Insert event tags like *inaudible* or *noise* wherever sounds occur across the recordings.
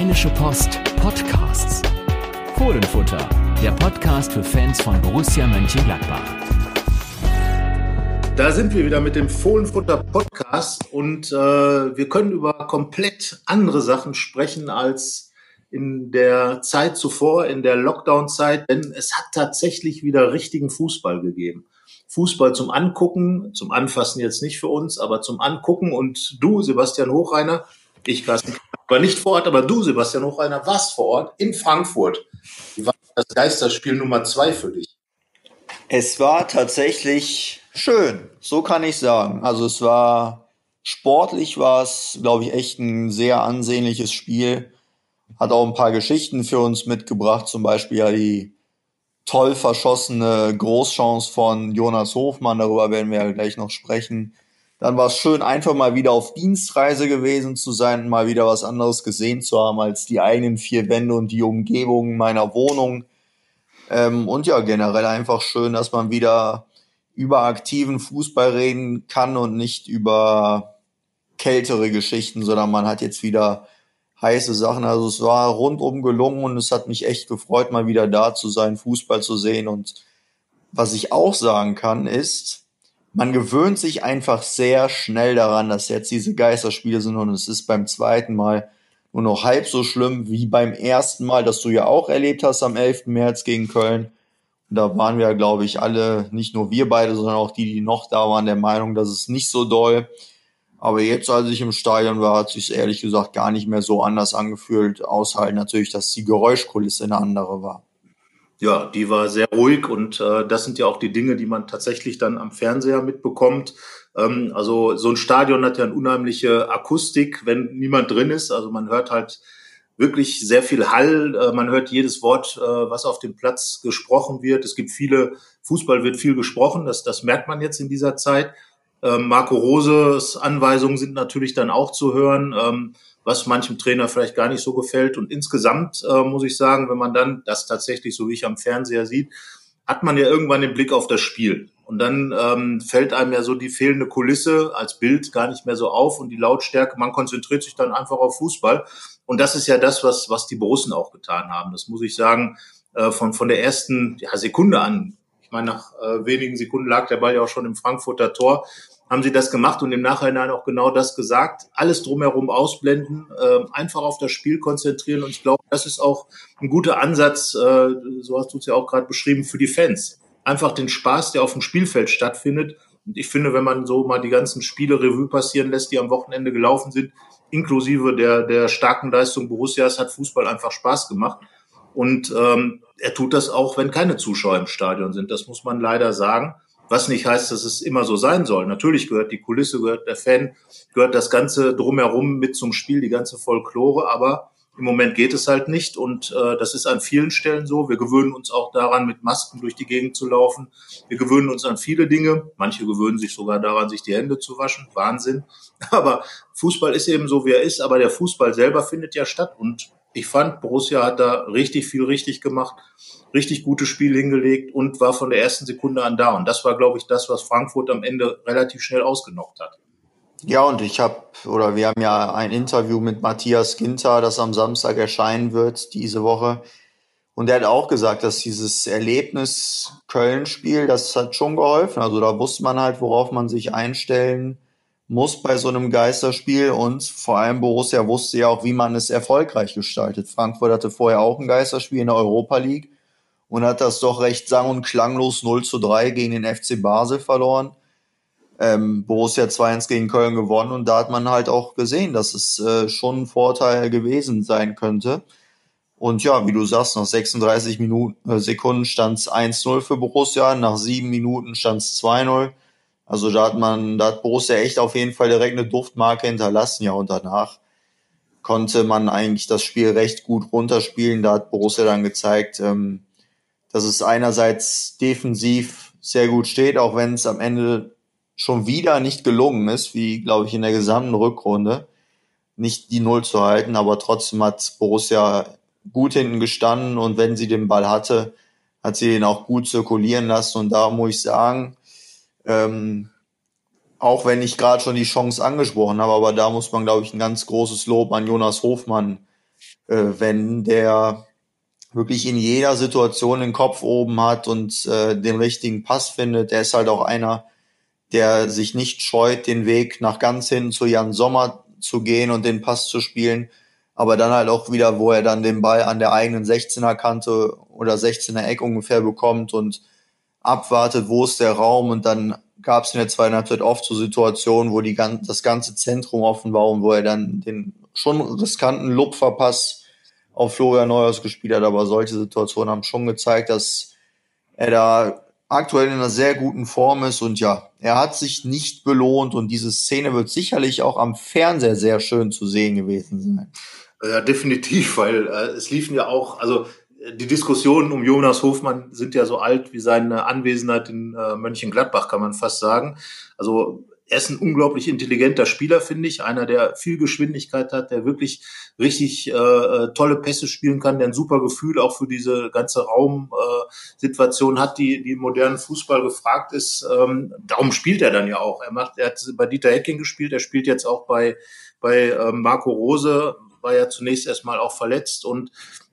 Rheinische Post Podcasts. Fohlenfutter, der Podcast für Fans von Borussia Mönchengladbach. Da sind wir wieder mit dem Fohlenfutter Podcast und äh, wir können über komplett andere Sachen sprechen als in der Zeit zuvor, in der Lockdown-Zeit, denn es hat tatsächlich wieder richtigen Fußball gegeben. Fußball zum Angucken, zum Anfassen jetzt nicht für uns, aber zum Angucken. Und du, Sebastian Hochreiner, ich Carsten, war nicht vor Ort, aber du, Sebastian Hochreiner, warst vor Ort in Frankfurt. Wie war das Geisterspiel Nummer zwei für dich? Es war tatsächlich schön, so kann ich sagen. Also es war sportlich war es, glaube ich, echt ein sehr ansehnliches Spiel. Hat auch ein paar Geschichten für uns mitgebracht, zum Beispiel ja die toll verschossene Großchance von Jonas Hofmann, darüber werden wir ja gleich noch sprechen. Dann war es schön, einfach mal wieder auf Dienstreise gewesen zu sein, mal wieder was anderes gesehen zu haben als die eigenen vier Wände und die Umgebung meiner Wohnung. Ähm, und ja, generell einfach schön, dass man wieder über aktiven Fußball reden kann und nicht über kältere Geschichten, sondern man hat jetzt wieder heiße Sachen. Also es war rundum gelungen und es hat mich echt gefreut, mal wieder da zu sein, Fußball zu sehen. Und was ich auch sagen kann, ist, man gewöhnt sich einfach sehr schnell daran, dass jetzt diese Geisterspiele sind und es ist beim zweiten Mal nur noch halb so schlimm wie beim ersten Mal, das du ja auch erlebt hast am 11. März gegen Köln. Und da waren wir, glaube ich, alle, nicht nur wir beide, sondern auch die, die noch da waren, der Meinung, dass es nicht so doll. Aber jetzt, als ich im Stadion war, hat sich ehrlich gesagt gar nicht mehr so anders angefühlt, außer halt natürlich, dass die Geräuschkulisse eine andere war. Ja, die war sehr ruhig und äh, das sind ja auch die Dinge, die man tatsächlich dann am Fernseher mitbekommt. Ähm, also so ein Stadion hat ja eine unheimliche Akustik, wenn niemand drin ist. Also man hört halt wirklich sehr viel Hall. Äh, man hört jedes Wort, äh, was auf dem Platz gesprochen wird. Es gibt viele, Fußball wird viel gesprochen, das, das merkt man jetzt in dieser Zeit. Ähm, Marco Roses Anweisungen sind natürlich dann auch zu hören, ähm, was manchem Trainer vielleicht gar nicht so gefällt. Und insgesamt äh, muss ich sagen, wenn man dann das tatsächlich so wie ich am Fernseher sieht, hat man ja irgendwann den Blick auf das Spiel. Und dann ähm, fällt einem ja so die fehlende Kulisse als Bild gar nicht mehr so auf und die Lautstärke. Man konzentriert sich dann einfach auf Fußball. Und das ist ja das, was, was die Borussen auch getan haben. Das muss ich sagen, äh, von, von der ersten ja, Sekunde an. Ich meine, nach äh, wenigen Sekunden lag der Ball ja auch schon im Frankfurter Tor haben sie das gemacht und im Nachhinein auch genau das gesagt. Alles drumherum ausblenden, äh, einfach auf das Spiel konzentrieren. Und ich glaube, das ist auch ein guter Ansatz, äh, so hast du es ja auch gerade beschrieben, für die Fans. Einfach den Spaß, der auf dem Spielfeld stattfindet. Und ich finde, wenn man so mal die ganzen Spiele Revue passieren lässt, die am Wochenende gelaufen sind, inklusive der, der starken Leistung Borussias, hat Fußball einfach Spaß gemacht. Und ähm, er tut das auch, wenn keine Zuschauer im Stadion sind. Das muss man leider sagen. Was nicht heißt, dass es immer so sein soll. Natürlich gehört die Kulisse, gehört der Fan, gehört das Ganze drumherum mit zum Spiel, die ganze Folklore, aber im Moment geht es halt nicht und äh, das ist an vielen Stellen so. Wir gewöhnen uns auch daran, mit Masken durch die Gegend zu laufen. Wir gewöhnen uns an viele Dinge. Manche gewöhnen sich sogar daran, sich die Hände zu waschen. Wahnsinn. *laughs* Aber Fußball ist eben so, wie er ist. Aber der Fußball selber findet ja statt und ich fand, Borussia hat da richtig viel richtig gemacht, richtig gutes Spiel hingelegt und war von der ersten Sekunde an da. Und das war, glaube ich, das, was Frankfurt am Ende relativ schnell ausgenockt hat. Ja, und ich habe, oder wir haben ja ein Interview mit Matthias Ginter, das am Samstag erscheinen wird, diese Woche. Und er hat auch gesagt, dass dieses Erlebnis Köln-Spiel, das hat schon geholfen. Also da wusste man halt, worauf man sich einstellen muss bei so einem Geisterspiel und vor allem Borussia wusste ja auch, wie man es erfolgreich gestaltet. Frankfurt hatte vorher auch ein Geisterspiel in der Europa League und hat das doch recht sang- und klanglos 0 zu 3 gegen den FC Basel verloren. Ähm, Borussia 2-1 gegen Köln gewonnen und da hat man halt auch gesehen, dass es äh, schon ein Vorteil gewesen sein könnte. Und ja, wie du sagst, nach 36 Minuten, äh, Sekunden stand es 1-0 für Borussia, nach sieben Minuten stand es 2-0. Also da hat man, da hat Borussia echt auf jeden Fall direkt eine Duftmarke hinterlassen, ja, und danach konnte man eigentlich das Spiel recht gut runterspielen. Da hat Borussia dann gezeigt, ähm, dass es einerseits defensiv sehr gut steht, auch wenn es am Ende schon wieder nicht gelungen ist, wie glaube ich in der gesamten Rückrunde, nicht die Null zu halten, aber trotzdem hat Borussia gut hinten gestanden. Und wenn sie den Ball hatte, hat sie ihn auch gut zirkulieren lassen. Und da muss ich sagen, ähm, auch wenn ich gerade schon die Chance angesprochen habe, aber da muss man, glaube ich, ein ganz großes Lob an Jonas Hofmann äh, wenn der wirklich in jeder Situation den Kopf oben hat und äh, den richtigen Pass findet. Der ist halt auch einer, der sich nicht scheut, den Weg nach ganz hinten zu Jan Sommer zu gehen und den Pass zu spielen. Aber dann halt auch wieder, wo er dann den Ball an der eigenen 16er Kante oder 16er Eck ungefähr bekommt und abwartet, wo ist der Raum und dann gab es in der zweiten Halbzeit oft so Situationen, wo die, das ganze Zentrum offen war und wo er dann den schon riskanten Lupferpass auf Florian Neuhaus gespielt hat. Aber solche Situationen haben schon gezeigt, dass er da aktuell in einer sehr guten Form ist und ja, er hat sich nicht belohnt und diese Szene wird sicherlich auch am Fernseher sehr schön zu sehen gewesen sein. Ja, definitiv, weil äh, es liefen ja auch, also die Diskussionen um Jonas Hofmann sind ja so alt wie seine Anwesenheit in äh, Mönchengladbach, kann man fast sagen. Also er ist ein unglaublich intelligenter Spieler, finde ich. Einer, der viel Geschwindigkeit hat, der wirklich richtig äh, äh, tolle Pässe spielen kann, der ein super Gefühl auch für diese ganze Raumsituation äh, hat, die, die im modernen Fußball gefragt ist. Ähm, darum spielt er dann ja auch. Er macht, er hat bei Dieter Hecking gespielt, er spielt jetzt auch bei, bei ähm, Marco Rose, war ja zunächst erstmal auch verletzt und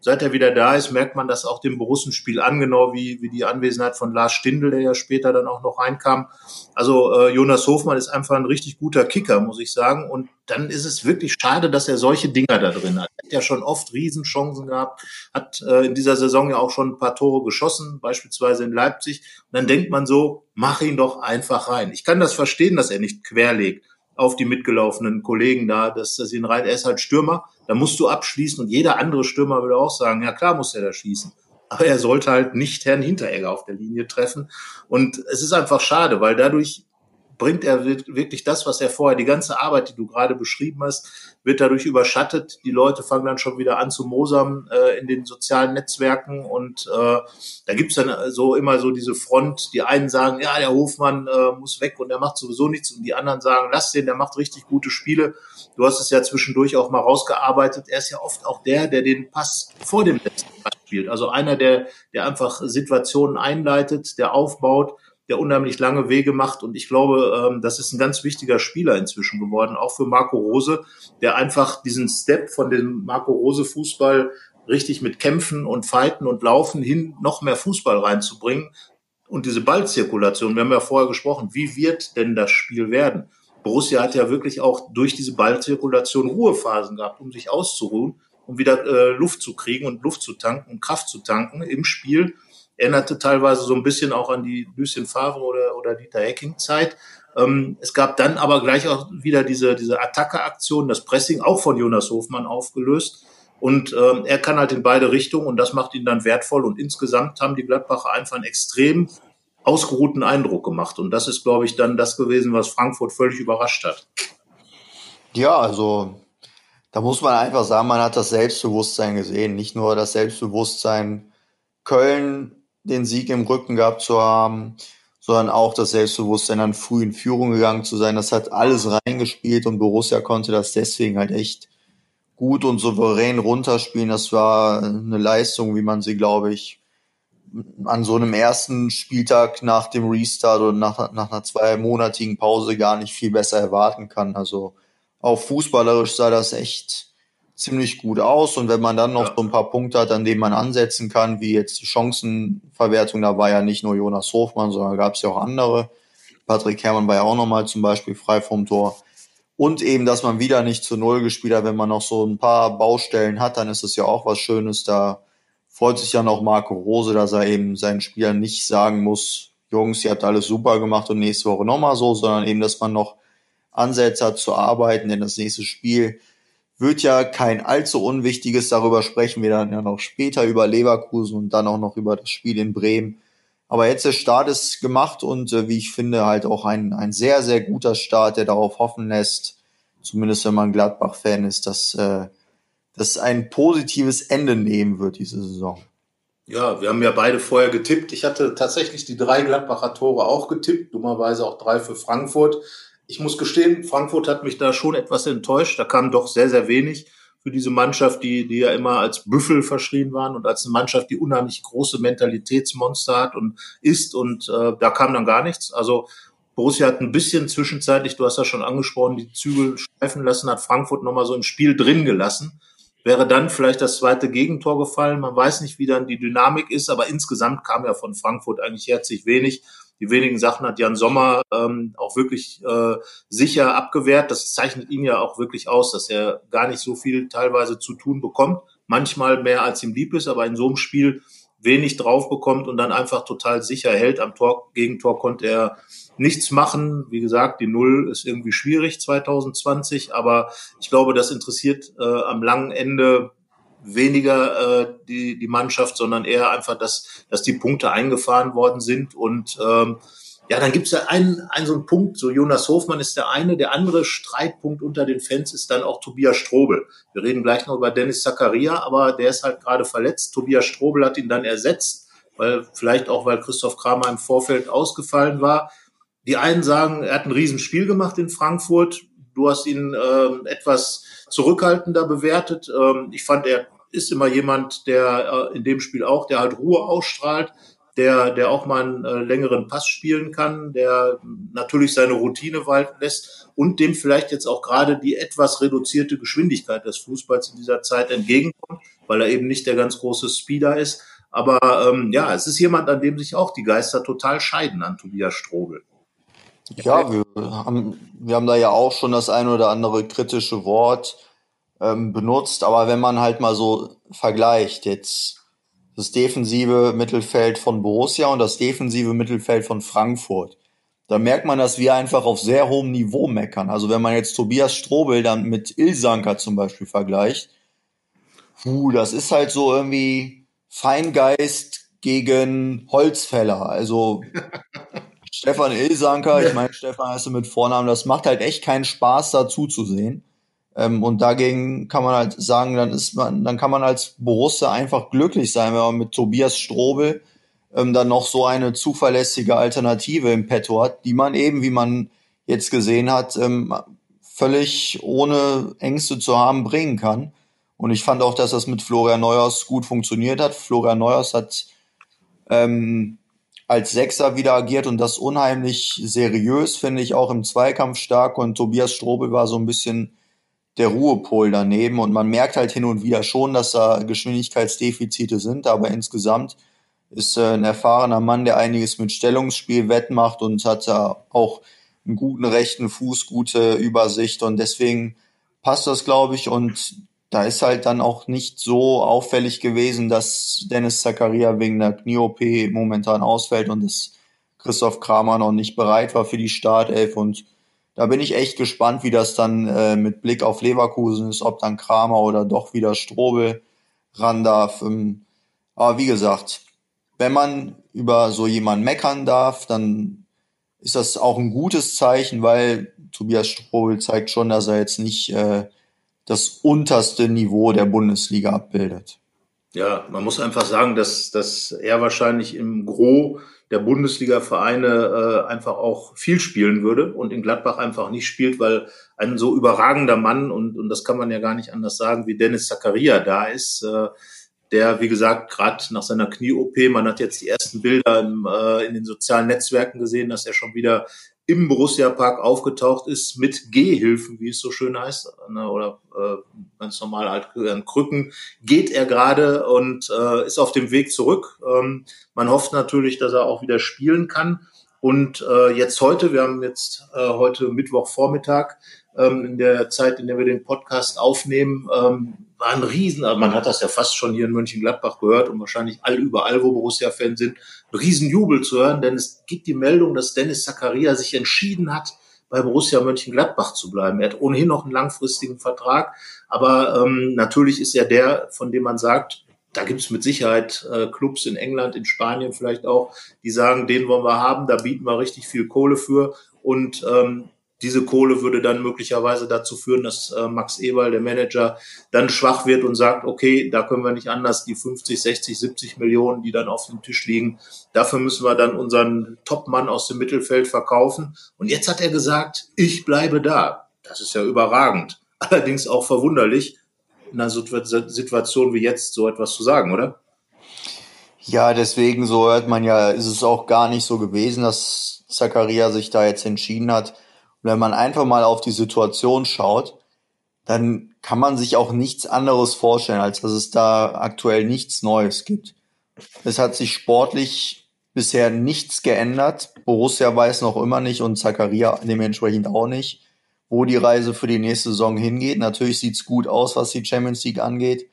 seit er wieder da ist, merkt man das auch dem Borussenspiel an, genau wie, wie die Anwesenheit von Lars Stindl, der ja später dann auch noch reinkam. Also äh, Jonas Hofmann ist einfach ein richtig guter Kicker, muss ich sagen. Und dann ist es wirklich schade, dass er solche Dinger da drin hat. Er hat ja schon oft Riesenchancen gehabt, hat äh, in dieser Saison ja auch schon ein paar Tore geschossen, beispielsweise in Leipzig. Und dann denkt man so, mach ihn doch einfach rein. Ich kann das verstehen, dass er nicht querlegt auf die mitgelaufenen Kollegen da, dass das ihn rein, er ist halt Stürmer, da musst du abschließen und jeder andere Stürmer würde auch sagen, ja klar muss er da schießen. Aber er sollte halt nicht Herrn Hinteregger auf der Linie treffen. Und es ist einfach schade, weil dadurch bringt er wirklich das, was er vorher, die ganze Arbeit, die du gerade beschrieben hast, wird dadurch überschattet. Die Leute fangen dann schon wieder an zu mosern äh, in den sozialen Netzwerken und äh, da gibt's dann so immer so diese Front. Die einen sagen, ja, der Hofmann äh, muss weg und der macht sowieso nichts und die anderen sagen, lass den, der macht richtig gute Spiele. Du hast es ja zwischendurch auch mal rausgearbeitet. Er ist ja oft auch der, der den Pass vor dem letzten Pass spielt. Also einer, der, der einfach Situationen einleitet, der aufbaut der unheimlich lange Wege macht. Und ich glaube, ähm, das ist ein ganz wichtiger Spieler inzwischen geworden, auch für Marco Rose, der einfach diesen Step von dem Marco Rose Fußball richtig mit Kämpfen und Fighten und Laufen hin noch mehr Fußball reinzubringen. Und diese Ballzirkulation, wir haben ja vorher gesprochen, wie wird denn das Spiel werden? Borussia hat ja wirklich auch durch diese Ballzirkulation Ruhephasen gehabt, um sich auszuruhen, um wieder äh, Luft zu kriegen und Luft zu tanken und Kraft zu tanken im Spiel erinnerte teilweise so ein bisschen auch an die Lucien Favre oder, oder Dieter Hecking Zeit. Ähm, es gab dann aber gleich auch wieder diese, diese Attacke-Aktion, das Pressing, auch von Jonas Hofmann aufgelöst. Und ähm, er kann halt in beide Richtungen und das macht ihn dann wertvoll. Und insgesamt haben die Gladbacher einfach einen extrem ausgeruhten Eindruck gemacht. Und das ist, glaube ich, dann das gewesen, was Frankfurt völlig überrascht hat. Ja, also da muss man einfach sagen, man hat das Selbstbewusstsein gesehen. Nicht nur das Selbstbewusstsein Köln den Sieg im Rücken gehabt zu haben, sondern auch das Selbstbewusstsein, dann früh in Führung gegangen zu sein. Das hat alles reingespielt und Borussia konnte das deswegen halt echt gut und souverän runterspielen. Das war eine Leistung, wie man sie, glaube ich, an so einem ersten Spieltag nach dem Restart oder nach, nach einer zweimonatigen Pause gar nicht viel besser erwarten kann. Also auch fußballerisch sah das echt ziemlich gut aus. Und wenn man dann noch ja. so ein paar Punkte hat, an denen man ansetzen kann, wie jetzt die Chancenverwertung, da war ja nicht nur Jonas Hofmann, sondern gab es ja auch andere. Patrick Herrmann war ja auch nochmal zum Beispiel frei vom Tor. Und eben, dass man wieder nicht zu Null gespielt hat, wenn man noch so ein paar Baustellen hat, dann ist es ja auch was Schönes. Da freut sich ja noch Marco Rose, dass er eben seinen Spielern nicht sagen muss, Jungs, ihr habt alles super gemacht und nächste Woche nochmal so, sondern eben, dass man noch Ansätze hat zu arbeiten, denn das nächste Spiel wird ja kein allzu unwichtiges, darüber sprechen wir dann ja noch später über Leverkusen und dann auch noch über das Spiel in Bremen. Aber jetzt der Start ist gemacht und äh, wie ich finde halt auch ein, ein sehr, sehr guter Start, der darauf hoffen lässt, zumindest wenn man Gladbach-Fan ist, dass äh, das ein positives Ende nehmen wird, diese Saison. Ja, wir haben ja beide vorher getippt. Ich hatte tatsächlich die drei Gladbacher Tore auch getippt, dummerweise auch drei für Frankfurt ich muss gestehen, Frankfurt hat mich da schon etwas enttäuscht. Da kam doch sehr, sehr wenig für diese Mannschaft, die, die ja immer als Büffel verschrien waren und als eine Mannschaft, die unheimlich große Mentalitätsmonster hat und ist. Und äh, da kam dann gar nichts. Also Borussia hat ein bisschen zwischenzeitlich, du hast ja schon angesprochen, die Zügel schleifen lassen, hat Frankfurt nochmal so ein Spiel drin gelassen. wäre dann vielleicht das zweite Gegentor gefallen. Man weiß nicht, wie dann die Dynamik ist, aber insgesamt kam ja von Frankfurt eigentlich herzlich wenig. Die wenigen Sachen hat Jan Sommer ähm, auch wirklich äh, sicher abgewehrt. Das zeichnet ihn ja auch wirklich aus, dass er gar nicht so viel teilweise zu tun bekommt. Manchmal mehr als ihm lieb ist, aber in so einem Spiel wenig drauf bekommt und dann einfach total sicher hält. Am Tor, Gegentor konnte er nichts machen. Wie gesagt, die Null ist irgendwie schwierig 2020, aber ich glaube, das interessiert äh, am langen Ende weniger äh, die, die Mannschaft, sondern eher einfach, dass, dass die Punkte eingefahren worden sind und ähm, ja, dann gibt's ja einen, einen so einen Punkt, so Jonas Hofmann ist der eine, der andere Streitpunkt unter den Fans ist dann auch Tobias Strobel. Wir reden gleich noch über Dennis Zakaria, aber der ist halt gerade verletzt. Tobias Strobel hat ihn dann ersetzt, weil vielleicht auch, weil Christoph Kramer im Vorfeld ausgefallen war. Die einen sagen, er hat ein Riesenspiel gemacht in Frankfurt. Du hast ihn äh, etwas zurückhaltender bewertet. Ähm, ich fand, er ist immer jemand, der äh, in dem Spiel auch, der halt Ruhe ausstrahlt, der, der auch mal einen äh, längeren Pass spielen kann, der natürlich seine Routine walten lässt und dem vielleicht jetzt auch gerade die etwas reduzierte Geschwindigkeit des Fußballs in dieser Zeit entgegenkommt, weil er eben nicht der ganz große Speeder ist. Aber ähm, ja, es ist jemand, an dem sich auch die Geister total scheiden, an Tobias Strobel. Ja, wir haben, wir haben da ja auch schon das ein oder andere kritische Wort ähm, benutzt, aber wenn man halt mal so vergleicht, jetzt das defensive Mittelfeld von Borussia und das defensive Mittelfeld von Frankfurt. Da merkt man, dass wir einfach auf sehr hohem Niveau meckern. Also wenn man jetzt Tobias Strobel dann mit Ilsanker zum Beispiel vergleicht, puh, das ist halt so irgendwie Feingeist gegen Holzfäller. Also *laughs* Stefan Ilsanker, ich meine, Stefan heißt du mit Vornamen, das macht halt echt keinen Spaß, dazu zu sehen. Ähm, und dagegen kann man halt sagen, dann ist man, dann kann man als Borussia einfach glücklich sein, wenn man mit Tobias Strobel ähm, dann noch so eine zuverlässige Alternative im Petto hat, die man eben, wie man jetzt gesehen hat, ähm, völlig ohne Ängste zu haben bringen kann. Und ich fand auch, dass das mit Florian Neuers gut funktioniert hat. Florian Neuers hat ähm, als Sechser wieder agiert und das unheimlich seriös, finde ich, auch im Zweikampf stark. Und Tobias Strobel war so ein bisschen der Ruhepol daneben. Und man merkt halt hin und wieder schon, dass da Geschwindigkeitsdefizite sind, aber insgesamt ist äh, ein erfahrener Mann, der einiges mit Stellungsspiel wettmacht und hat da auch einen guten rechten Fuß, gute Übersicht. Und deswegen passt das, glaube ich, und da ist halt dann auch nicht so auffällig gewesen, dass Dennis Zakaria wegen der Knie-OP momentan ausfällt und dass Christoph Kramer noch nicht bereit war für die Startelf und da bin ich echt gespannt, wie das dann äh, mit Blick auf Leverkusen ist, ob dann Kramer oder doch wieder Strobel ran darf. Ähm, aber wie gesagt, wenn man über so jemanden meckern darf, dann ist das auch ein gutes Zeichen, weil Tobias Strobel zeigt schon, dass er jetzt nicht äh, das unterste Niveau der Bundesliga abbildet. Ja, man muss einfach sagen, dass, dass er wahrscheinlich im Gro der Bundesliga-Vereine äh, einfach auch viel spielen würde und in Gladbach einfach nicht spielt, weil ein so überragender Mann, und, und das kann man ja gar nicht anders sagen, wie Dennis Zakaria da ist, äh, der, wie gesagt, gerade nach seiner Knie-OP, man hat jetzt die ersten Bilder im, äh, in den sozialen Netzwerken gesehen, dass er schon wieder im Borussia Park aufgetaucht ist mit Gehhilfen, wie es so schön heißt, ne, oder äh, ganz normal halt an Krücken, geht er gerade und äh, ist auf dem Weg zurück. Ähm, man hofft natürlich, dass er auch wieder spielen kann. Und äh, jetzt heute, wir haben jetzt äh, heute Mittwochvormittag, ähm, in der Zeit, in der wir den Podcast aufnehmen, ähm, war ein Riesen, man hat das ja fast schon hier in Mönchengladbach gehört und wahrscheinlich all überall, wo Borussia-Fans sind, ein Riesenjubel zu hören, denn es gibt die Meldung, dass Dennis Zakaria sich entschieden hat, bei Borussia Mönchengladbach zu bleiben. Er hat ohnehin noch einen langfristigen Vertrag, aber ähm, natürlich ist er der, von dem man sagt, da gibt es mit Sicherheit äh, Clubs in England, in Spanien vielleicht auch, die sagen, den wollen wir haben, da bieten wir richtig viel Kohle für. Und ähm, diese Kohle würde dann möglicherweise dazu führen, dass äh, Max Eberl, der Manager, dann schwach wird und sagt, okay, da können wir nicht anders, die 50, 60, 70 Millionen, die dann auf dem Tisch liegen, dafür müssen wir dann unseren Top-Mann aus dem Mittelfeld verkaufen. Und jetzt hat er gesagt, ich bleibe da. Das ist ja überragend. Allerdings auch verwunderlich, in einer Situation wie jetzt so etwas zu sagen, oder? Ja, deswegen, so hört man ja, ist es auch gar nicht so gewesen, dass Zakaria sich da jetzt entschieden hat, wenn man einfach mal auf die Situation schaut, dann kann man sich auch nichts anderes vorstellen, als dass es da aktuell nichts Neues gibt. Es hat sich sportlich bisher nichts geändert. Borussia weiß noch immer nicht und Zakaria dementsprechend auch nicht, wo die Reise für die nächste Saison hingeht. Natürlich sieht's gut aus, was die Champions League angeht.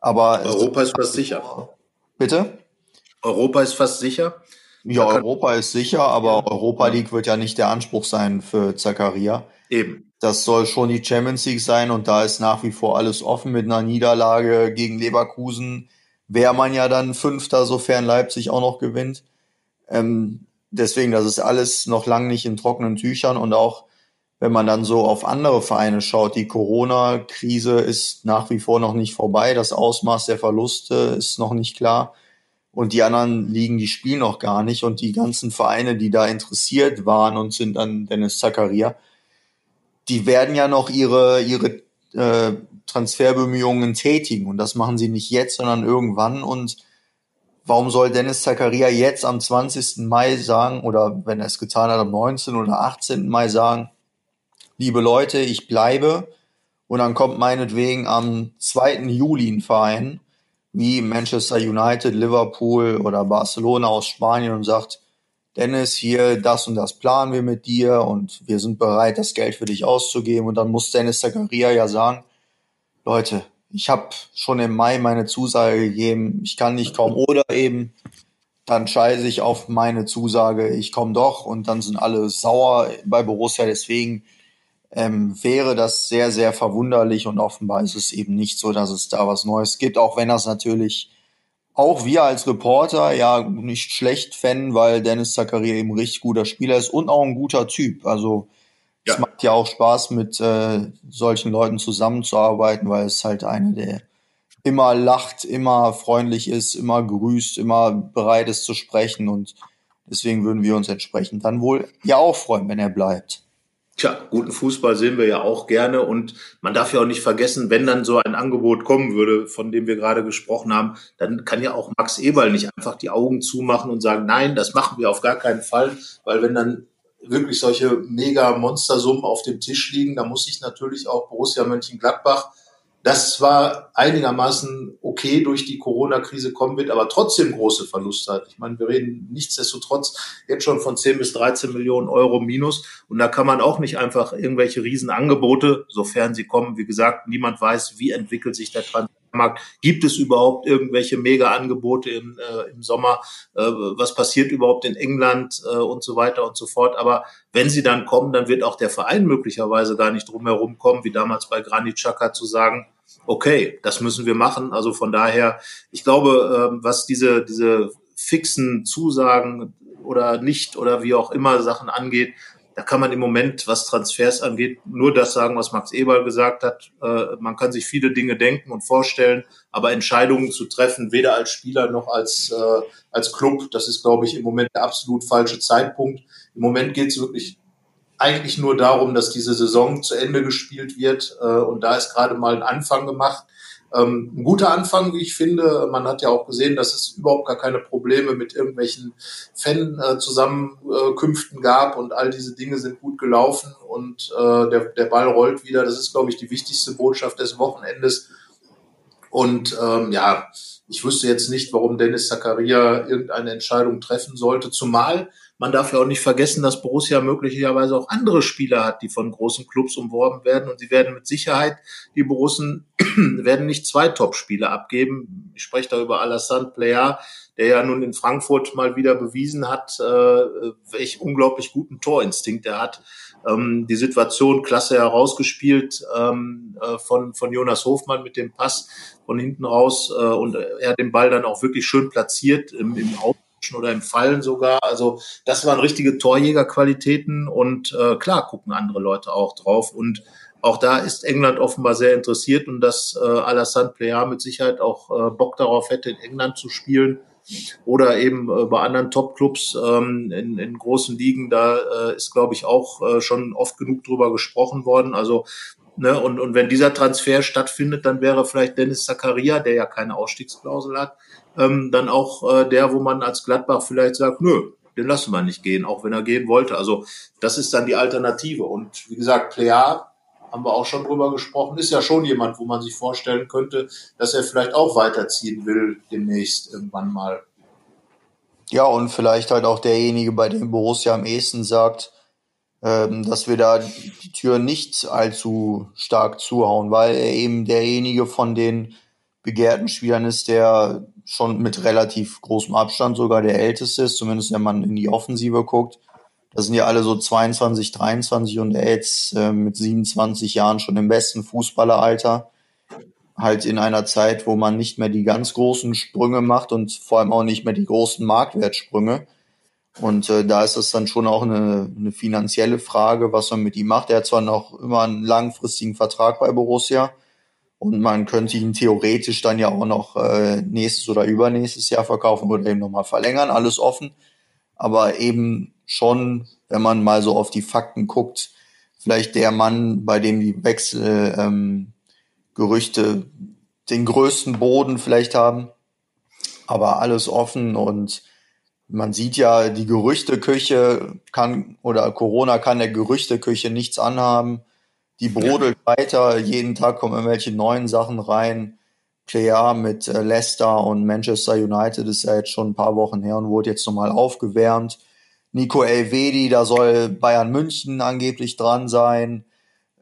Aber Europa ist fast sicher. Bitte? Europa ist fast sicher. Ja, Europa ist sicher, aber Europa League wird ja nicht der Anspruch sein für Zakaria. Eben. Das soll schon die Champions League sein und da ist nach wie vor alles offen mit einer Niederlage gegen Leverkusen. Wäre man ja dann Fünfter, sofern Leipzig auch noch gewinnt. Ähm, deswegen, das ist alles noch lang nicht in trockenen Tüchern und auch wenn man dann so auf andere Vereine schaut, die Corona-Krise ist nach wie vor noch nicht vorbei. Das Ausmaß der Verluste ist noch nicht klar. Und die anderen liegen, die spielen noch gar nicht. Und die ganzen Vereine, die da interessiert waren und sind an Dennis Zakaria, die werden ja noch ihre, ihre äh, Transferbemühungen tätigen. Und das machen sie nicht jetzt, sondern irgendwann. Und warum soll Dennis Zakaria jetzt am 20. Mai sagen, oder wenn er es getan hat, am 19. oder 18. Mai sagen, liebe Leute, ich bleibe. Und dann kommt meinetwegen am 2. Juli ein Verein wie Manchester United, Liverpool oder Barcelona aus Spanien und sagt, Dennis, hier das und das planen wir mit dir und wir sind bereit, das Geld für dich auszugeben. Und dann muss Dennis Zakaria ja sagen, Leute, ich habe schon im Mai meine Zusage gegeben, ich kann nicht kommen. Oder eben, dann scheiße ich auf meine Zusage, ich komme doch und dann sind alle sauer bei Borussia. Deswegen ähm, wäre das sehr, sehr verwunderlich und offenbar ist es eben nicht so, dass es da was Neues gibt, auch wenn das natürlich auch wir als Reporter ja nicht schlecht fänden, weil Dennis Zakaria eben richtig guter Spieler ist und auch ein guter Typ. Also ja. es macht ja auch Spaß, mit äh, solchen Leuten zusammenzuarbeiten, weil es halt einer, der immer lacht, immer freundlich ist, immer grüßt, immer bereit ist zu sprechen und deswegen würden wir uns entsprechend dann wohl ja auch freuen, wenn er bleibt. Tja, guten Fußball sehen wir ja auch gerne und man darf ja auch nicht vergessen, wenn dann so ein Angebot kommen würde, von dem wir gerade gesprochen haben, dann kann ja auch Max Eberl nicht einfach die Augen zumachen und sagen, nein, das machen wir auf gar keinen Fall, weil wenn dann wirklich solche mega Monstersummen auf dem Tisch liegen, dann muss sich natürlich auch Borussia Mönchengladbach das zwar einigermaßen okay durch die Corona-Krise kommen wird, aber trotzdem große Verluste hat. Ich meine, wir reden nichtsdestotrotz jetzt schon von 10 bis 13 Millionen Euro Minus. Und da kann man auch nicht einfach irgendwelche Riesenangebote, sofern sie kommen, wie gesagt, niemand weiß, wie entwickelt sich der Transfermarkt. Gibt es überhaupt irgendwelche Mega-Angebote im, äh, im Sommer? Äh, was passiert überhaupt in England äh, und so weiter und so fort? Aber wenn sie dann kommen, dann wird auch der Verein möglicherweise gar nicht drum herum kommen, wie damals bei Granit Xhaka zu sagen, okay, das müssen wir machen. Also von daher, ich glaube, ähm, was diese, diese fixen Zusagen oder nicht oder wie auch immer Sachen angeht, da kann man im Moment, was Transfers angeht, nur das sagen, was Max Eberl gesagt hat. Äh, man kann sich viele Dinge denken und vorstellen, aber Entscheidungen zu treffen, weder als Spieler noch als, äh, als Club, das ist, glaube ich, im Moment der absolut falsche Zeitpunkt. Im Moment geht es wirklich eigentlich nur darum, dass diese Saison zu Ende gespielt wird. Äh, und da ist gerade mal ein Anfang gemacht. Ähm, ein guter Anfang, wie ich finde. Man hat ja auch gesehen, dass es überhaupt gar keine Probleme mit irgendwelchen Fan-Zusammenkünften gab und all diese Dinge sind gut gelaufen und äh, der, der Ball rollt wieder. Das ist, glaube ich, die wichtigste Botschaft des Wochenendes. Und ähm, ja, ich wüsste jetzt nicht, warum Dennis Zakaria irgendeine Entscheidung treffen sollte, zumal man darf ja auch nicht vergessen, dass Borussia möglicherweise auch andere Spieler hat, die von großen Clubs umworben werden. Und sie werden mit Sicherheit, die Borussen *clears throat* werden nicht zwei Top-Spieler abgeben. Ich spreche da über Alassane Player, der ja nun in Frankfurt mal wieder bewiesen hat, äh, welch unglaublich guten Torinstinkt er hat. Ähm, die Situation klasse herausgespielt ähm, äh, von, von Jonas Hofmann mit dem Pass von hinten raus äh, und er hat den Ball dann auch wirklich schön platziert im, im Auto oder im Fallen sogar. Also das waren richtige Torjägerqualitäten und äh, klar gucken andere Leute auch drauf und auch da ist England offenbar sehr interessiert und dass äh, Alassane Plea mit Sicherheit auch äh, Bock darauf hätte, in England zu spielen oder eben äh, bei anderen Top-Clubs ähm, in, in großen Ligen. Da äh, ist, glaube ich, auch äh, schon oft genug drüber gesprochen worden. Also Ne, und, und wenn dieser Transfer stattfindet, dann wäre vielleicht Dennis Zakaria, der ja keine Ausstiegsklausel hat, ähm, dann auch äh, der, wo man als Gladbach vielleicht sagt, nö, den lassen wir nicht gehen, auch wenn er gehen wollte. Also das ist dann die Alternative. Und wie gesagt, Plea haben wir auch schon drüber gesprochen, ist ja schon jemand, wo man sich vorstellen könnte, dass er vielleicht auch weiterziehen will demnächst irgendwann mal. Ja, und vielleicht halt auch derjenige, bei dem Borussia am ehesten sagt, ähm, dass wir da die Tür nicht allzu stark zuhauen, weil er eben derjenige von den begehrten Spielern ist, der schon mit relativ großem Abstand sogar der älteste ist, zumindest wenn man in die Offensive guckt. Das sind ja alle so 22, 23 und er jetzt äh, mit 27 Jahren schon im besten Fußballeralter. Halt in einer Zeit, wo man nicht mehr die ganz großen Sprünge macht und vor allem auch nicht mehr die großen Marktwertsprünge. Und äh, da ist es dann schon auch eine, eine finanzielle Frage, was man mit ihm macht. Er hat zwar noch immer einen langfristigen Vertrag bei Borussia und man könnte ihn theoretisch dann ja auch noch äh, nächstes oder übernächstes Jahr verkaufen oder eben nochmal verlängern, alles offen. Aber eben schon, wenn man mal so auf die Fakten guckt, vielleicht der Mann, bei dem die Wechselgerüchte ähm, den größten Boden vielleicht haben. Aber alles offen und man sieht ja, die Gerüchteküche kann oder Corona kann der Gerüchteküche nichts anhaben. Die brodelt ja. weiter, jeden Tag kommen irgendwelche neuen Sachen rein. Player mit äh, Leicester und Manchester United ist ja jetzt schon ein paar Wochen her und wurde jetzt nochmal aufgewärmt. Nico Elvedi, da soll Bayern München angeblich dran sein.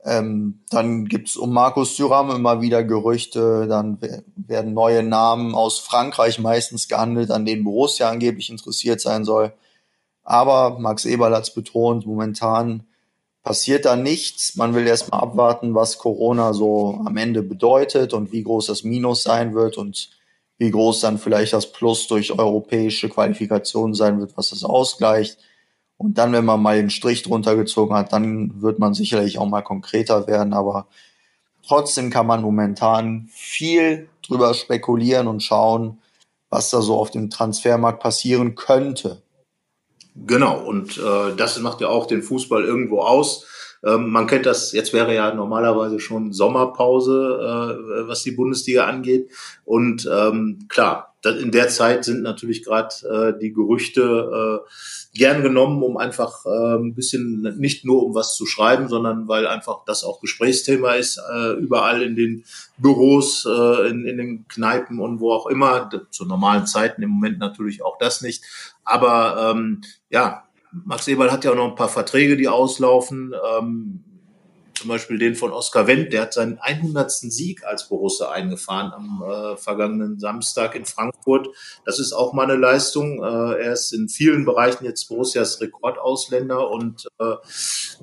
Ähm, dann gibt's um Markus Thuram immer wieder Gerüchte. Dann werden neue Namen aus Frankreich meistens gehandelt, an denen Borussia angeblich interessiert sein soll. Aber Max Eberl hat's betont, momentan passiert da nichts. Man will erstmal abwarten, was Corona so am Ende bedeutet und wie groß das Minus sein wird und wie groß dann vielleicht das Plus durch europäische Qualifikation sein wird, was das ausgleicht. Und dann, wenn man mal den Strich drunter gezogen hat, dann wird man sicherlich auch mal konkreter werden. Aber trotzdem kann man momentan viel drüber spekulieren und schauen, was da so auf dem Transfermarkt passieren könnte. Genau, und äh, das macht ja auch den Fußball irgendwo aus. Ähm, man kennt das, jetzt wäre ja normalerweise schon Sommerpause, äh, was die Bundesliga angeht. Und ähm, klar, in der Zeit sind natürlich gerade äh, die Gerüchte äh, gern genommen, um einfach äh, ein bisschen nicht nur um was zu schreiben, sondern weil einfach das auch Gesprächsthema ist, äh, überall in den Büros, äh, in, in den Kneipen und wo auch immer, zu normalen Zeiten im Moment natürlich auch das nicht. Aber ähm, ja, Max Eberl hat ja auch noch ein paar Verträge, die auslaufen. Ähm, zum Beispiel den von Oskar Wendt, der hat seinen 100. Sieg als Borussia eingefahren am äh, vergangenen Samstag in Frankfurt. Das ist auch mal eine Leistung. Äh, er ist in vielen Bereichen jetzt Borussias Rekordausländer und äh,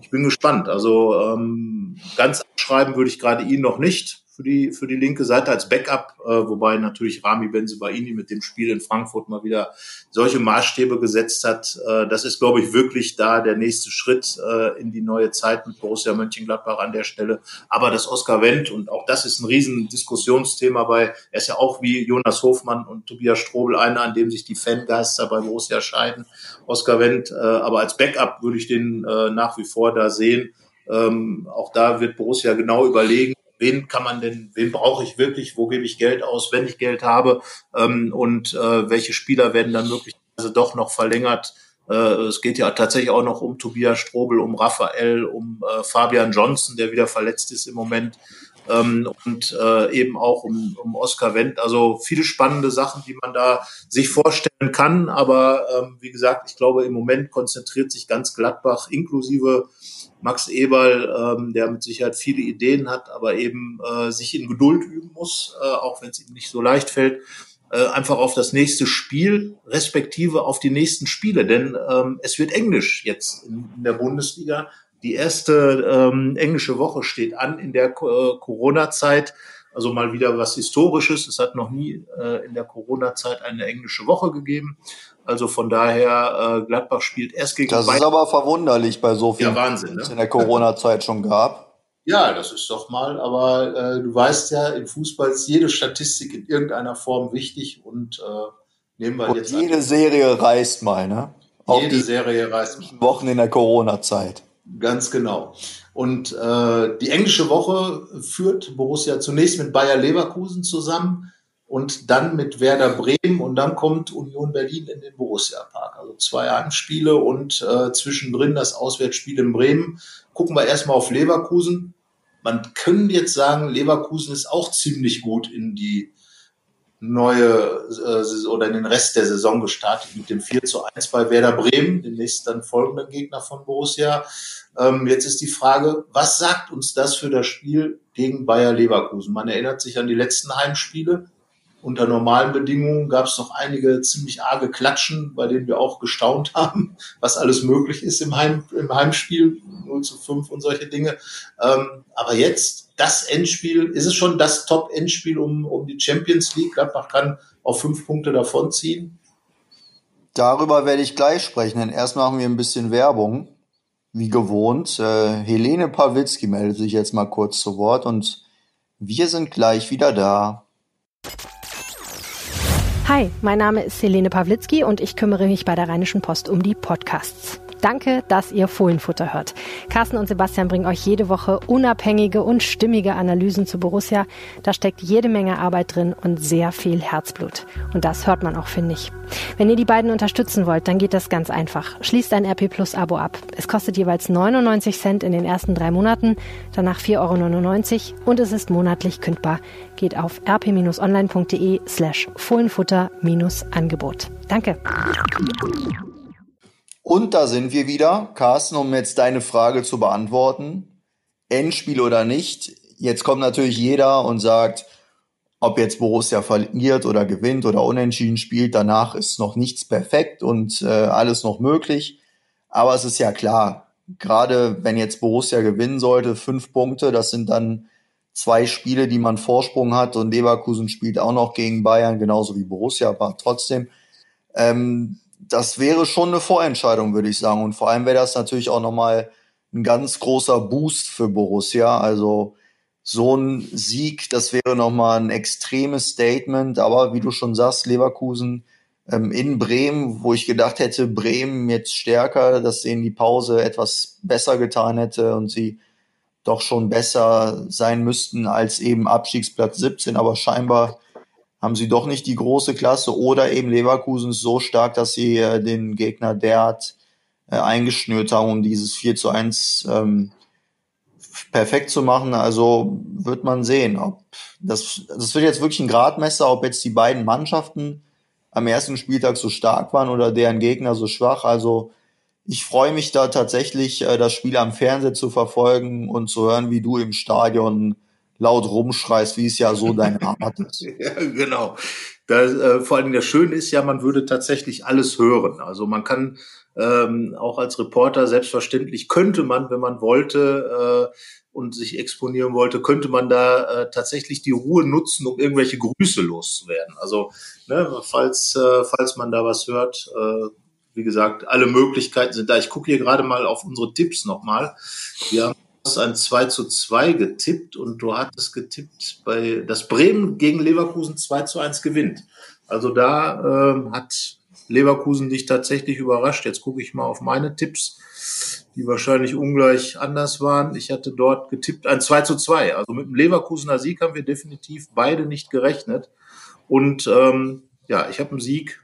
ich bin gespannt. Also ähm, ganz abschreiben würde ich gerade ihn noch nicht für die, für die linke Seite als Backup, äh, wobei natürlich Rami Benzebaini mit dem Spiel in Frankfurt mal wieder solche Maßstäbe gesetzt hat. Äh, das ist, glaube ich, wirklich da der nächste Schritt äh, in die neue Zeit mit Borussia Mönchengladbach an der Stelle. Aber das Oscar Wendt, und auch das ist ein riesen Diskussionsthema bei, er ist ja auch wie Jonas Hofmann und Tobias Strobel einer, an dem sich die Fangeister bei Borussia scheiden. Oscar Wendt, äh, aber als Backup würde ich den äh, nach wie vor da sehen. Ähm, auch da wird Borussia genau überlegen, wen kann man denn, wen brauche ich wirklich, wo gebe ich Geld aus, wenn ich Geld habe ähm, und äh, welche Spieler werden dann möglicherweise doch noch verlängert. Äh, es geht ja tatsächlich auch noch um Tobias Strobel, um Raphael, um äh, Fabian Johnson, der wieder verletzt ist im Moment ähm, und äh, eben auch um, um Oscar Wendt. Also viele spannende Sachen, die man da sich vorstellen kann. Aber ähm, wie gesagt, ich glaube, im Moment konzentriert sich ganz Gladbach inklusive Max Eberl, ähm, der mit Sicherheit viele Ideen hat, aber eben äh, sich in Geduld üben muss, äh, auch wenn es ihm nicht so leicht fällt, äh, einfach auf das nächste Spiel, respektive auf die nächsten Spiele. Denn ähm, es wird Englisch jetzt in, in der Bundesliga. Die erste ähm, englische Woche steht an in der äh, Corona-Zeit. Also mal wieder was Historisches. Es hat noch nie äh, in der Corona-Zeit eine englische Woche gegeben. Also von daher, äh, Gladbach spielt erst gegen Das ist aber verwunderlich bei so vielen, ja, Wahnsinn, ne? es in der Corona-Zeit schon gab. Ja, das ist doch mal, aber äh, du weißt ja, im Fußball ist jede Statistik in irgendeiner Form wichtig und äh, nehmen wir und jetzt jede an. Serie reißt mal, ne? Auch jede Serie reißt mal. Wochen in der Corona-Zeit. Ganz genau. Und äh, die englische Woche führt Borussia zunächst mit Bayer Leverkusen zusammen und dann mit Werder Bremen und dann kommt Union Berlin in den Borussia Park. Also zwei Heimspiele und äh, zwischendrin das Auswärtsspiel in Bremen. Gucken wir erstmal auf Leverkusen. man könnte jetzt sagen, Leverkusen ist auch ziemlich gut in die neue äh, oder in den Rest der Saison gestartet mit dem 4 zu 1 bei Werder Bremen, den nächsten dann folgenden Gegner von Borussia. Ähm, jetzt ist die Frage, was sagt uns das für das Spiel gegen Bayer Leverkusen? Man erinnert sich an die letzten Heimspiele. Unter normalen Bedingungen gab es noch einige ziemlich arge Klatschen, bei denen wir auch gestaunt *laughs* haben, was alles möglich ist im, Heim, im Heimspiel, 0 zu 5 und solche Dinge. Ähm, aber jetzt, das Endspiel, ist es schon das Top-Endspiel um, um die Champions League? Gladbach kann auf fünf Punkte davonziehen. Darüber werde ich gleich sprechen, denn erst machen wir ein bisschen Werbung. Wie gewohnt, äh, Helene Pawlitzki meldet sich jetzt mal kurz zu Wort und wir sind gleich wieder da. Hi, mein Name ist Helene Pawlitzki und ich kümmere mich bei der Rheinischen Post um die Podcasts. Danke, dass ihr Fohlenfutter hört. Carsten und Sebastian bringen euch jede Woche unabhängige und stimmige Analysen zu Borussia. Da steckt jede Menge Arbeit drin und sehr viel Herzblut. Und das hört man auch, finde ich. Wenn ihr die beiden unterstützen wollt, dann geht das ganz einfach. Schließt ein RP Plus Abo ab. Es kostet jeweils 99 Cent in den ersten drei Monaten, danach 4,99 Euro und es ist monatlich kündbar. Geht auf rp-online.de slash Fohlenfutter-Angebot. Danke. Und da sind wir wieder. Carsten, um jetzt deine Frage zu beantworten. Endspiel oder nicht. Jetzt kommt natürlich jeder und sagt, ob jetzt Borussia verliert oder gewinnt oder unentschieden spielt, danach ist noch nichts perfekt und äh, alles noch möglich. Aber es ist ja klar, gerade wenn jetzt Borussia gewinnen sollte, fünf Punkte, das sind dann zwei Spiele, die man Vorsprung hat und Leverkusen spielt auch noch gegen Bayern, genauso wie Borussia, aber trotzdem. Ähm, das wäre schon eine Vorentscheidung, würde ich sagen. Und vor allem wäre das natürlich auch nochmal ein ganz großer Boost für Borussia. Also so ein Sieg, das wäre nochmal ein extremes Statement. Aber wie du schon sagst, Leverkusen ähm, in Bremen, wo ich gedacht hätte, Bremen jetzt stärker, dass denen die Pause etwas besser getan hätte und sie doch schon besser sein müssten als eben Abstiegsplatz 17. Aber scheinbar haben sie doch nicht die große Klasse oder eben Leverkusen ist so stark, dass sie äh, den Gegner derart äh, eingeschnürt haben, um dieses 4 zu 1 ähm, perfekt zu machen. Also wird man sehen, ob das, das wird jetzt wirklich ein Gradmesser, ob jetzt die beiden Mannschaften am ersten Spieltag so stark waren oder deren Gegner so schwach. Also ich freue mich da tatsächlich, äh, das Spiel am Fernseher zu verfolgen und zu hören, wie du im Stadion laut rumschreist, wie es ja so deine Art *laughs* ist. ja, genau. Das, äh, vor allem das Schöne ist ja, man würde tatsächlich alles hören. Also man kann ähm, auch als Reporter selbstverständlich könnte man, wenn man wollte äh, und sich exponieren wollte, könnte man da äh, tatsächlich die Ruhe nutzen, um irgendwelche Grüße loszuwerden. Also ne, falls äh, falls man da was hört. Äh, wie gesagt, alle Möglichkeiten sind da. Ich gucke hier gerade mal auf unsere Tipps nochmal. Wir haben hast ein 2 zu 2 getippt und du hattest getippt, bei, dass Bremen gegen Leverkusen 2 zu 1 gewinnt. Also da ähm, hat Leverkusen dich tatsächlich überrascht. Jetzt gucke ich mal auf meine Tipps, die wahrscheinlich ungleich anders waren. Ich hatte dort getippt ein 2 zu 2. Also mit dem Leverkusener Sieg haben wir definitiv beide nicht gerechnet. Und ähm, ja, ich habe einen Sieg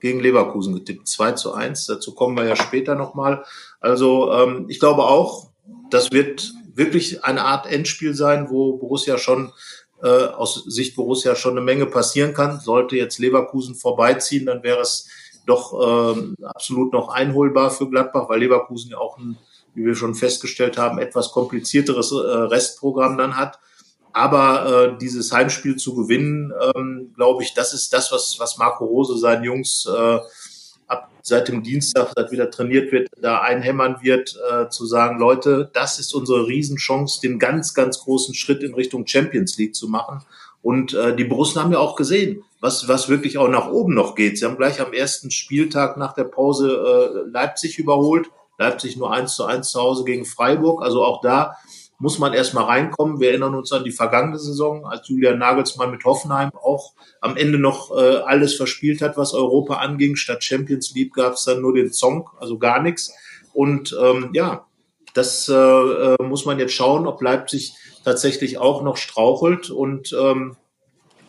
gegen Leverkusen getippt, 2 zu 1. Dazu kommen wir ja später nochmal. Also ähm, ich glaube auch, das wird wirklich eine Art Endspiel sein, wo Borussia schon äh, aus Sicht Borussia schon eine Menge passieren kann. Sollte jetzt Leverkusen vorbeiziehen, dann wäre es doch äh, absolut noch einholbar für Gladbach, weil Leverkusen ja auch ein, wie wir schon festgestellt haben, etwas komplizierteres äh, Restprogramm dann hat. Aber äh, dieses Heimspiel zu gewinnen, ähm, glaube ich, das ist das, was, was Marco Rose seinen Jungs äh, seit dem Dienstag, seit wieder trainiert wird, da einhämmern wird, äh, zu sagen, Leute, das ist unsere Riesenchance, den ganz, ganz großen Schritt in Richtung Champions League zu machen. Und äh, die Borussen haben ja auch gesehen, was, was wirklich auch nach oben noch geht. Sie haben gleich am ersten Spieltag nach der Pause äh, Leipzig überholt. Leipzig nur eins zu eins zu Hause gegen Freiburg. Also auch da muss man erstmal reinkommen. Wir erinnern uns an die vergangene Saison, als Julian Nagelsmann mit Hoffenheim auch am Ende noch äh, alles verspielt hat, was Europa anging. Statt Champions League gab es dann nur den Song, also gar nichts. Und ähm, ja, das äh, äh, muss man jetzt schauen, ob Leipzig tatsächlich auch noch strauchelt und ähm,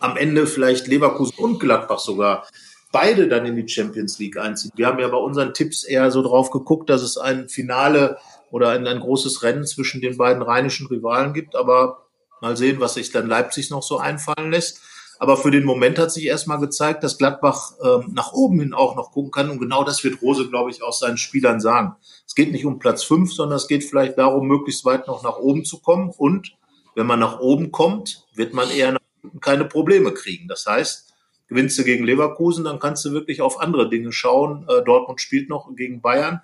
am Ende vielleicht Leverkusen und Gladbach sogar beide dann in die Champions League einziehen. Wir haben ja bei unseren Tipps eher so drauf geguckt, dass es ein Finale oder ein, ein großes Rennen zwischen den beiden rheinischen Rivalen gibt, aber mal sehen, was sich dann Leipzig noch so einfallen lässt. Aber für den Moment hat sich erstmal gezeigt, dass Gladbach ähm, nach oben hin auch noch gucken kann. Und genau das wird Rose, glaube ich, auch seinen Spielern sagen. Es geht nicht um Platz fünf, sondern es geht vielleicht darum, möglichst weit noch nach oben zu kommen. Und wenn man nach oben kommt, wird man eher keine Probleme kriegen. Das heißt, gewinnst du gegen Leverkusen, dann kannst du wirklich auf andere Dinge schauen. Äh, Dortmund spielt noch gegen Bayern.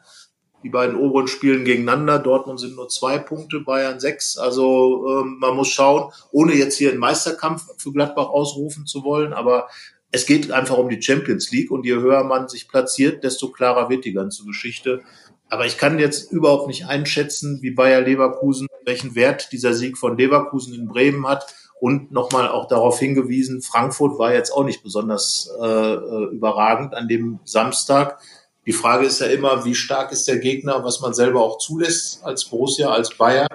Die beiden oberen spielen gegeneinander. Dortmund sind nur zwei Punkte, Bayern sechs. Also ähm, man muss schauen, ohne jetzt hier einen Meisterkampf für Gladbach ausrufen zu wollen, aber es geht einfach um die Champions League und je höher man sich platziert, desto klarer wird die ganze Geschichte. Aber ich kann jetzt überhaupt nicht einschätzen, wie Bayer Leverkusen, welchen Wert dieser Sieg von Leverkusen in Bremen hat. Und nochmal auch darauf hingewiesen, Frankfurt war jetzt auch nicht besonders äh, äh überragend an dem Samstag. Die Frage ist ja immer, wie stark ist der Gegner, was man selber auch zulässt als Borussia, als Bayer.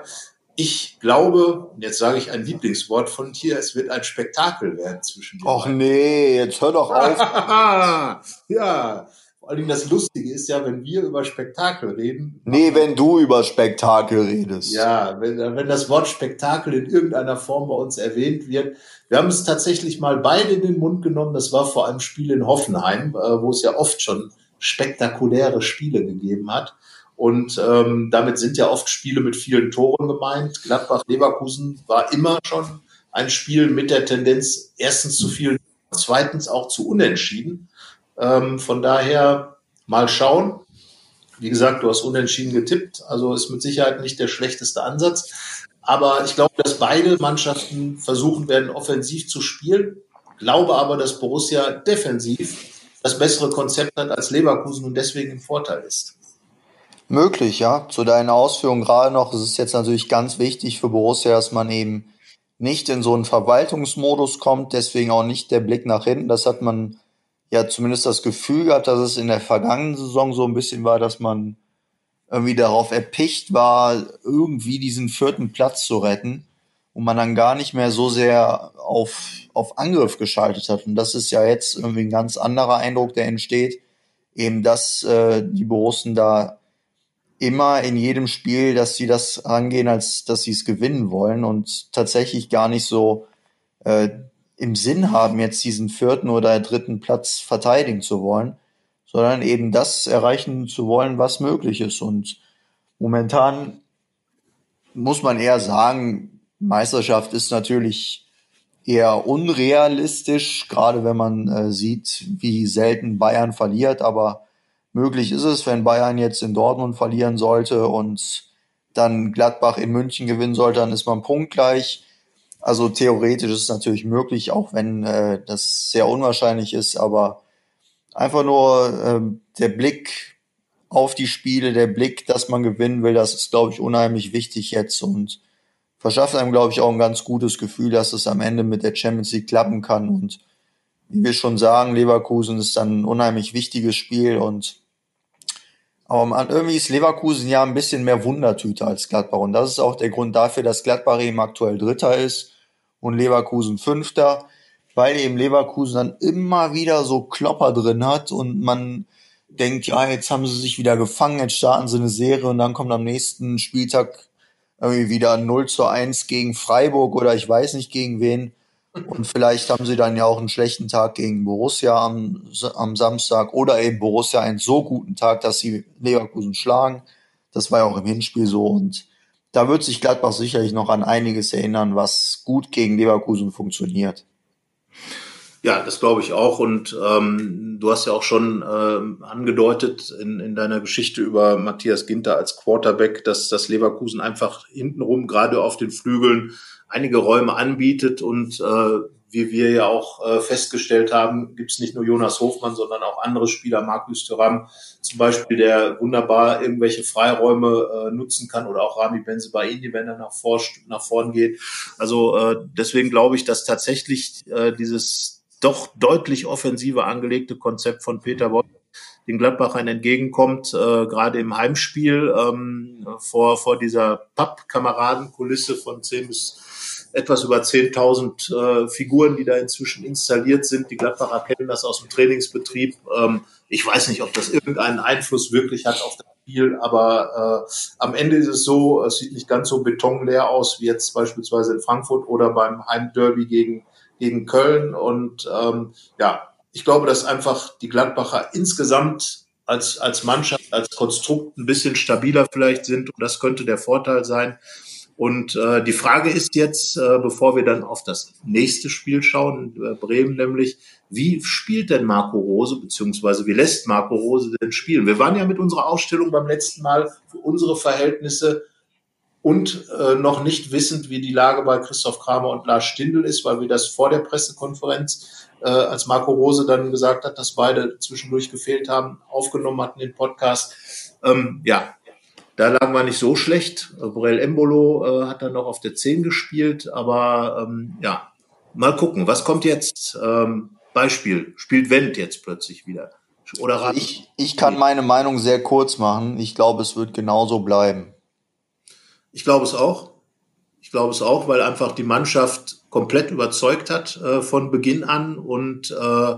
Ich glaube, und jetzt sage ich ein Lieblingswort von dir, es wird ein Spektakel werden zwischen den Och beiden. nee, jetzt hör doch auf. *laughs* ja, vor allem das Lustige ist ja, wenn wir über Spektakel reden. Nee, wenn du über Spektakel redest. Ja, wenn, wenn das Wort Spektakel in irgendeiner Form bei uns erwähnt wird. Wir haben es tatsächlich mal beide in den Mund genommen. Das war vor einem Spiel in Hoffenheim, äh, wo es ja oft schon spektakuläre Spiele gegeben hat. Und ähm, damit sind ja oft Spiele mit vielen Toren gemeint. Gladbach-Leverkusen war immer schon ein Spiel mit der Tendenz erstens zu viel, zweitens auch zu unentschieden. Ähm, von daher mal schauen. Wie gesagt, du hast unentschieden getippt, also ist mit Sicherheit nicht der schlechteste Ansatz. Aber ich glaube, dass beide Mannschaften versuchen werden, offensiv zu spielen. Glaube aber, dass Borussia defensiv das bessere Konzept hat als Leverkusen und deswegen im Vorteil ist. Möglich, ja. Zu deinen Ausführungen gerade noch, es ist jetzt natürlich ganz wichtig für Borussia, dass man eben nicht in so einen Verwaltungsmodus kommt, deswegen auch nicht der Blick nach hinten. Das hat man ja zumindest das Gefühl gehabt, dass es in der vergangenen Saison so ein bisschen war, dass man irgendwie darauf erpicht war, irgendwie diesen vierten Platz zu retten und man dann gar nicht mehr so sehr auf, auf Angriff geschaltet hat. Und das ist ja jetzt irgendwie ein ganz anderer Eindruck, der entsteht. Eben, dass äh, die Borussen da immer in jedem Spiel, dass sie das angehen, als dass sie es gewinnen wollen und tatsächlich gar nicht so äh, im Sinn haben, jetzt diesen vierten oder dritten Platz verteidigen zu wollen, sondern eben das erreichen zu wollen, was möglich ist. Und momentan muss man eher sagen, Meisterschaft ist natürlich eher unrealistisch, gerade wenn man äh, sieht, wie selten Bayern verliert. Aber möglich ist es, wenn Bayern jetzt in Dortmund verlieren sollte und dann Gladbach in München gewinnen sollte, dann ist man punktgleich. Also theoretisch ist es natürlich möglich, auch wenn äh, das sehr unwahrscheinlich ist. Aber einfach nur äh, der Blick auf die Spiele, der Blick, dass man gewinnen will, das ist, glaube ich, unheimlich wichtig jetzt. Und verschafft einem, glaube ich, auch ein ganz gutes Gefühl, dass es am Ende mit der Champions League klappen kann. Und wie wir schon sagen, Leverkusen ist dann ein unheimlich wichtiges Spiel und aber irgendwie ist Leverkusen ja ein bisschen mehr Wundertüte als Gladbach. Und das ist auch der Grund dafür, dass Gladbach eben aktuell Dritter ist und Leverkusen Fünfter, weil eben Leverkusen dann immer wieder so Klopper drin hat und man denkt, ja, jetzt haben sie sich wieder gefangen, jetzt starten sie eine Serie und dann kommt am nächsten Spieltag irgendwie wieder 0 zu 1 gegen Freiburg oder ich weiß nicht gegen wen. Und vielleicht haben sie dann ja auch einen schlechten Tag gegen Borussia am, am Samstag oder eben Borussia einen so guten Tag, dass sie Leverkusen schlagen. Das war ja auch im Hinspiel so. Und da wird sich Gladbach sicherlich noch an einiges erinnern, was gut gegen Leverkusen funktioniert. Ja, das glaube ich auch. Und ähm, du hast ja auch schon ähm, angedeutet in, in deiner Geschichte über Matthias Ginter als Quarterback, dass das Leverkusen einfach hintenrum gerade auf den Flügeln einige Räume anbietet und äh, wie wir ja auch äh, festgestellt haben, gibt es nicht nur Jonas Hofmann, sondern auch andere Spieler, Markus Thuram zum Beispiel, der wunderbar irgendwelche Freiräume äh, nutzen kann oder auch Rami Benzebaini, wenn er nach, vor, nach vorn geht. Also äh, deswegen glaube ich, dass tatsächlich äh, dieses doch deutlich offensiver angelegte Konzept von Peter Wolf den Gladbachern entgegenkommt, äh, gerade im Heimspiel ähm, vor, vor dieser Pappkameradenkulisse von 10 bis etwas über 10.000 äh, Figuren, die da inzwischen installiert sind. Die Gladbacher kennen das aus dem Trainingsbetrieb. Ähm, ich weiß nicht, ob das irgendeinen Einfluss wirklich hat auf das Spiel, aber äh, am Ende ist es so, es sieht nicht ganz so betonleer aus wie jetzt beispielsweise in Frankfurt oder beim Heimderby gegen, gegen Köln. Und ähm, ja, ich glaube, dass einfach die Gladbacher insgesamt als, als Mannschaft, als Konstrukt ein bisschen stabiler vielleicht sind. Und das könnte der Vorteil sein. Und äh, die Frage ist jetzt, äh, bevor wir dann auf das nächste Spiel schauen, äh, Bremen nämlich, wie spielt denn Marco Rose, beziehungsweise wie lässt Marco Rose denn spielen? Wir waren ja mit unserer Ausstellung beim letzten Mal für unsere Verhältnisse und äh, noch nicht wissend, wie die Lage bei Christoph Kramer und Lars Stindl ist, weil wir das vor der Pressekonferenz, äh, als Marco Rose dann gesagt hat, dass beide zwischendurch gefehlt haben, aufgenommen hatten den Podcast. Ähm, ja, da lagen wir nicht so schlecht. Borel Embolo äh, hat dann noch auf der 10 gespielt, aber ähm, ja, mal gucken, was kommt jetzt? Ähm, Beispiel, spielt Wendt jetzt plötzlich wieder? Oder ich, ich kann meine Meinung sehr kurz machen. Ich glaube, es wird genauso bleiben. Ich glaube es auch. Ich glaube es auch, weil einfach die Mannschaft komplett überzeugt hat äh, von Beginn an und äh,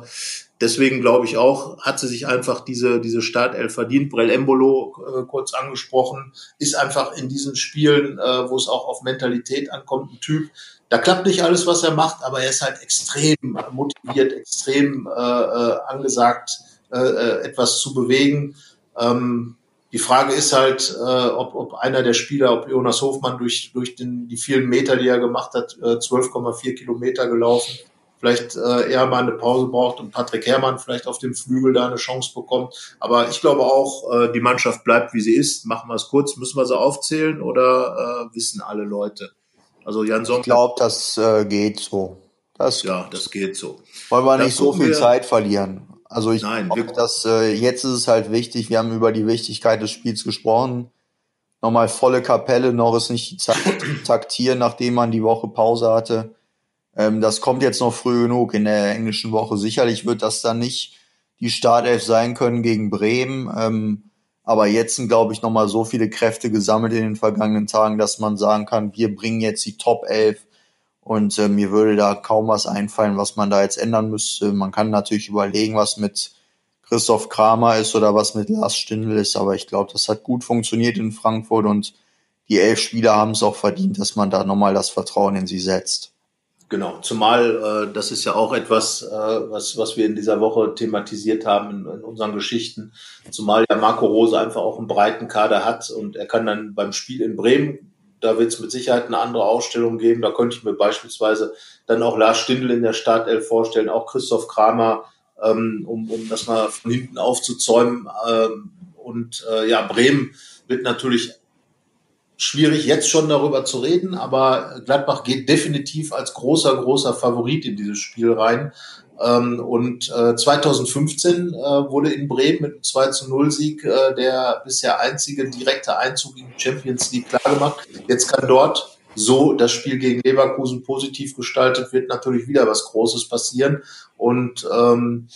deswegen glaube ich auch, hat sie sich einfach diese, diese Startelf verdient. Brell Embolo, äh, kurz angesprochen, ist einfach in diesen Spielen, äh, wo es auch auf Mentalität ankommt, ein Typ. Da klappt nicht alles, was er macht, aber er ist halt extrem motiviert, extrem äh, äh, angesagt, äh, äh etwas zu bewegen. Ähm, die Frage ist halt, äh, ob, ob einer der Spieler, ob Jonas Hofmann durch, durch den, die vielen Meter, die er gemacht hat, äh, 12,4 Kilometer gelaufen, vielleicht äh, eher mal eine Pause braucht und Patrick Herrmann vielleicht auf dem Flügel da eine Chance bekommt. Aber ich glaube auch, äh, die Mannschaft bleibt, wie sie ist. Machen wir es kurz. Müssen wir sie aufzählen oder äh, wissen alle Leute? Also Jan Sommer. Ich glaube, das äh, geht so. Das ja, das geht so. Wollen wir nicht so viel wir, Zeit verlieren. Also ich glaube, dass äh, jetzt ist es halt wichtig, wir haben über die Wichtigkeit des Spiels gesprochen. Nochmal volle Kapelle, noch ist nicht die Zeit *clears throat* taktieren, nachdem man die Woche Pause hatte. Ähm, das kommt jetzt noch früh genug in der englischen Woche. Sicherlich wird das dann nicht die Startelf sein können gegen Bremen. Ähm, aber jetzt sind, glaube ich, nochmal so viele Kräfte gesammelt in den vergangenen Tagen, dass man sagen kann, wir bringen jetzt die Top 11 und äh, mir würde da kaum was einfallen, was man da jetzt ändern müsste. Man kann natürlich überlegen, was mit Christoph Kramer ist oder was mit Lars Stindl ist, aber ich glaube, das hat gut funktioniert in Frankfurt und die elf Spieler haben es auch verdient, dass man da nochmal das Vertrauen in sie setzt. Genau, zumal äh, das ist ja auch etwas, äh, was, was wir in dieser Woche thematisiert haben in, in unseren Geschichten, zumal ja Marco Rose einfach auch einen breiten Kader hat und er kann dann beim Spiel in Bremen, da wird es mit Sicherheit eine andere Ausstellung geben, da könnte ich mir beispielsweise dann auch Lars Stindl in der Startelf vorstellen, auch Christoph Kramer, ähm, um, um das mal von hinten aufzuzäumen. Ähm, und äh, ja, Bremen wird natürlich schwierig, jetzt schon darüber zu reden, aber Gladbach geht definitiv als großer, großer Favorit in dieses Spiel rein. Ähm, und äh, 2015 äh, wurde in Bremen mit einem 2 zu 0 Sieg äh, der bisher einzige direkte Einzug in die Champions League klargemacht. Jetzt kann dort so das Spiel gegen Leverkusen positiv gestaltet wird, natürlich wieder was Großes passieren. Und ähm,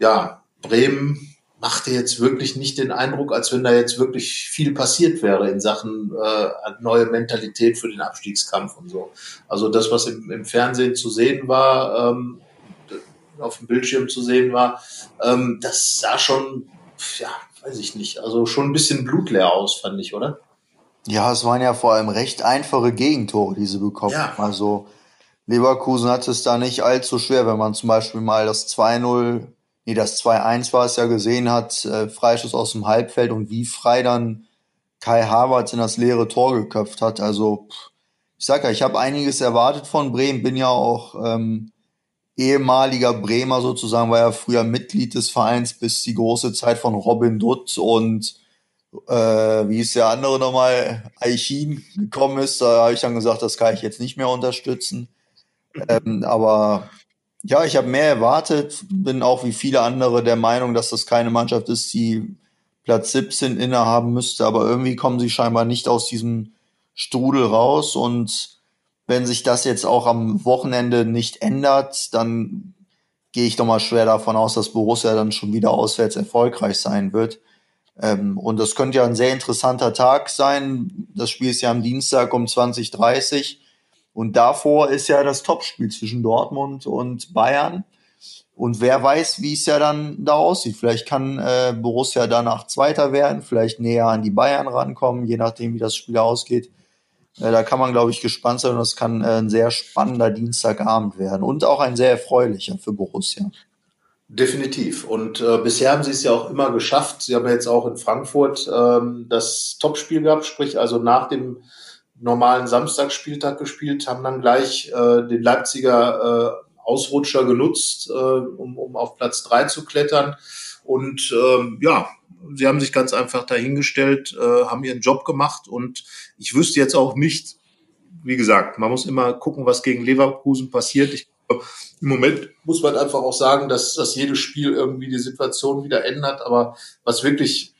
ja, Bremen machte jetzt wirklich nicht den Eindruck, als wenn da jetzt wirklich viel passiert wäre in Sachen äh, neue Mentalität für den Abstiegskampf und so. Also das, was im, im Fernsehen zu sehen war, ähm, auf dem Bildschirm zu sehen war, ähm, das sah schon, ja, weiß ich nicht, also schon ein bisschen blutleer aus, fand ich, oder? Ja, es waren ja vor allem recht einfache Gegentore, die sie bekommen. Ja. Also Leverkusen hatte es da nicht allzu schwer, wenn man zum Beispiel mal das 2-0 nee, das 2-1 war es ja gesehen hat, äh, Freischuss aus dem Halbfeld und wie frei dann Kai Havertz in das leere Tor geköpft hat. Also ich sag ja, ich habe einiges erwartet von Bremen, bin ja auch ähm, ehemaliger Bremer sozusagen, war ja früher Mitglied des Vereins bis die große Zeit von Robin Dutt und äh, wie ist der andere nochmal, Aichin gekommen ist, da habe ich dann gesagt, das kann ich jetzt nicht mehr unterstützen. Ähm, aber ja, ich habe mehr erwartet, bin auch wie viele andere der Meinung, dass das keine Mannschaft ist, die Platz 17 innehaben müsste, aber irgendwie kommen sie scheinbar nicht aus diesem Strudel raus und wenn sich das jetzt auch am Wochenende nicht ändert, dann gehe ich doch mal schwer davon aus, dass Borussia dann schon wieder auswärts erfolgreich sein wird. Ähm, und das könnte ja ein sehr interessanter Tag sein. Das Spiel ist ja am Dienstag um 20.30 Und davor ist ja das Topspiel zwischen Dortmund und Bayern. Und wer weiß, wie es ja dann da aussieht. Vielleicht kann äh, Borussia danach Zweiter werden, vielleicht näher an die Bayern rankommen, je nachdem, wie das Spiel ausgeht. Äh, da kann man, glaube ich, gespannt sein und es kann äh, ein sehr spannender Dienstagabend werden und auch ein sehr erfreulicher für Borussia. Definitiv. Und äh, bisher haben sie es ja auch immer geschafft. Sie haben ja jetzt auch in Frankfurt ähm, das Topspiel gehabt, sprich also nach dem normalen Samstagsspieltag gespielt, haben dann gleich äh, den Leipziger äh, Ausrutscher genutzt, äh, um, um auf Platz drei zu klettern. Und ähm, ja, sie haben sich ganz einfach dahingestellt, äh, haben ihren Job gemacht und ich wüsste jetzt auch nicht, wie gesagt, man muss immer gucken, was gegen Leverkusen passiert. Ich, Im Moment muss man einfach auch sagen, dass, dass jedes Spiel irgendwie die Situation wieder ändert. Aber was wirklich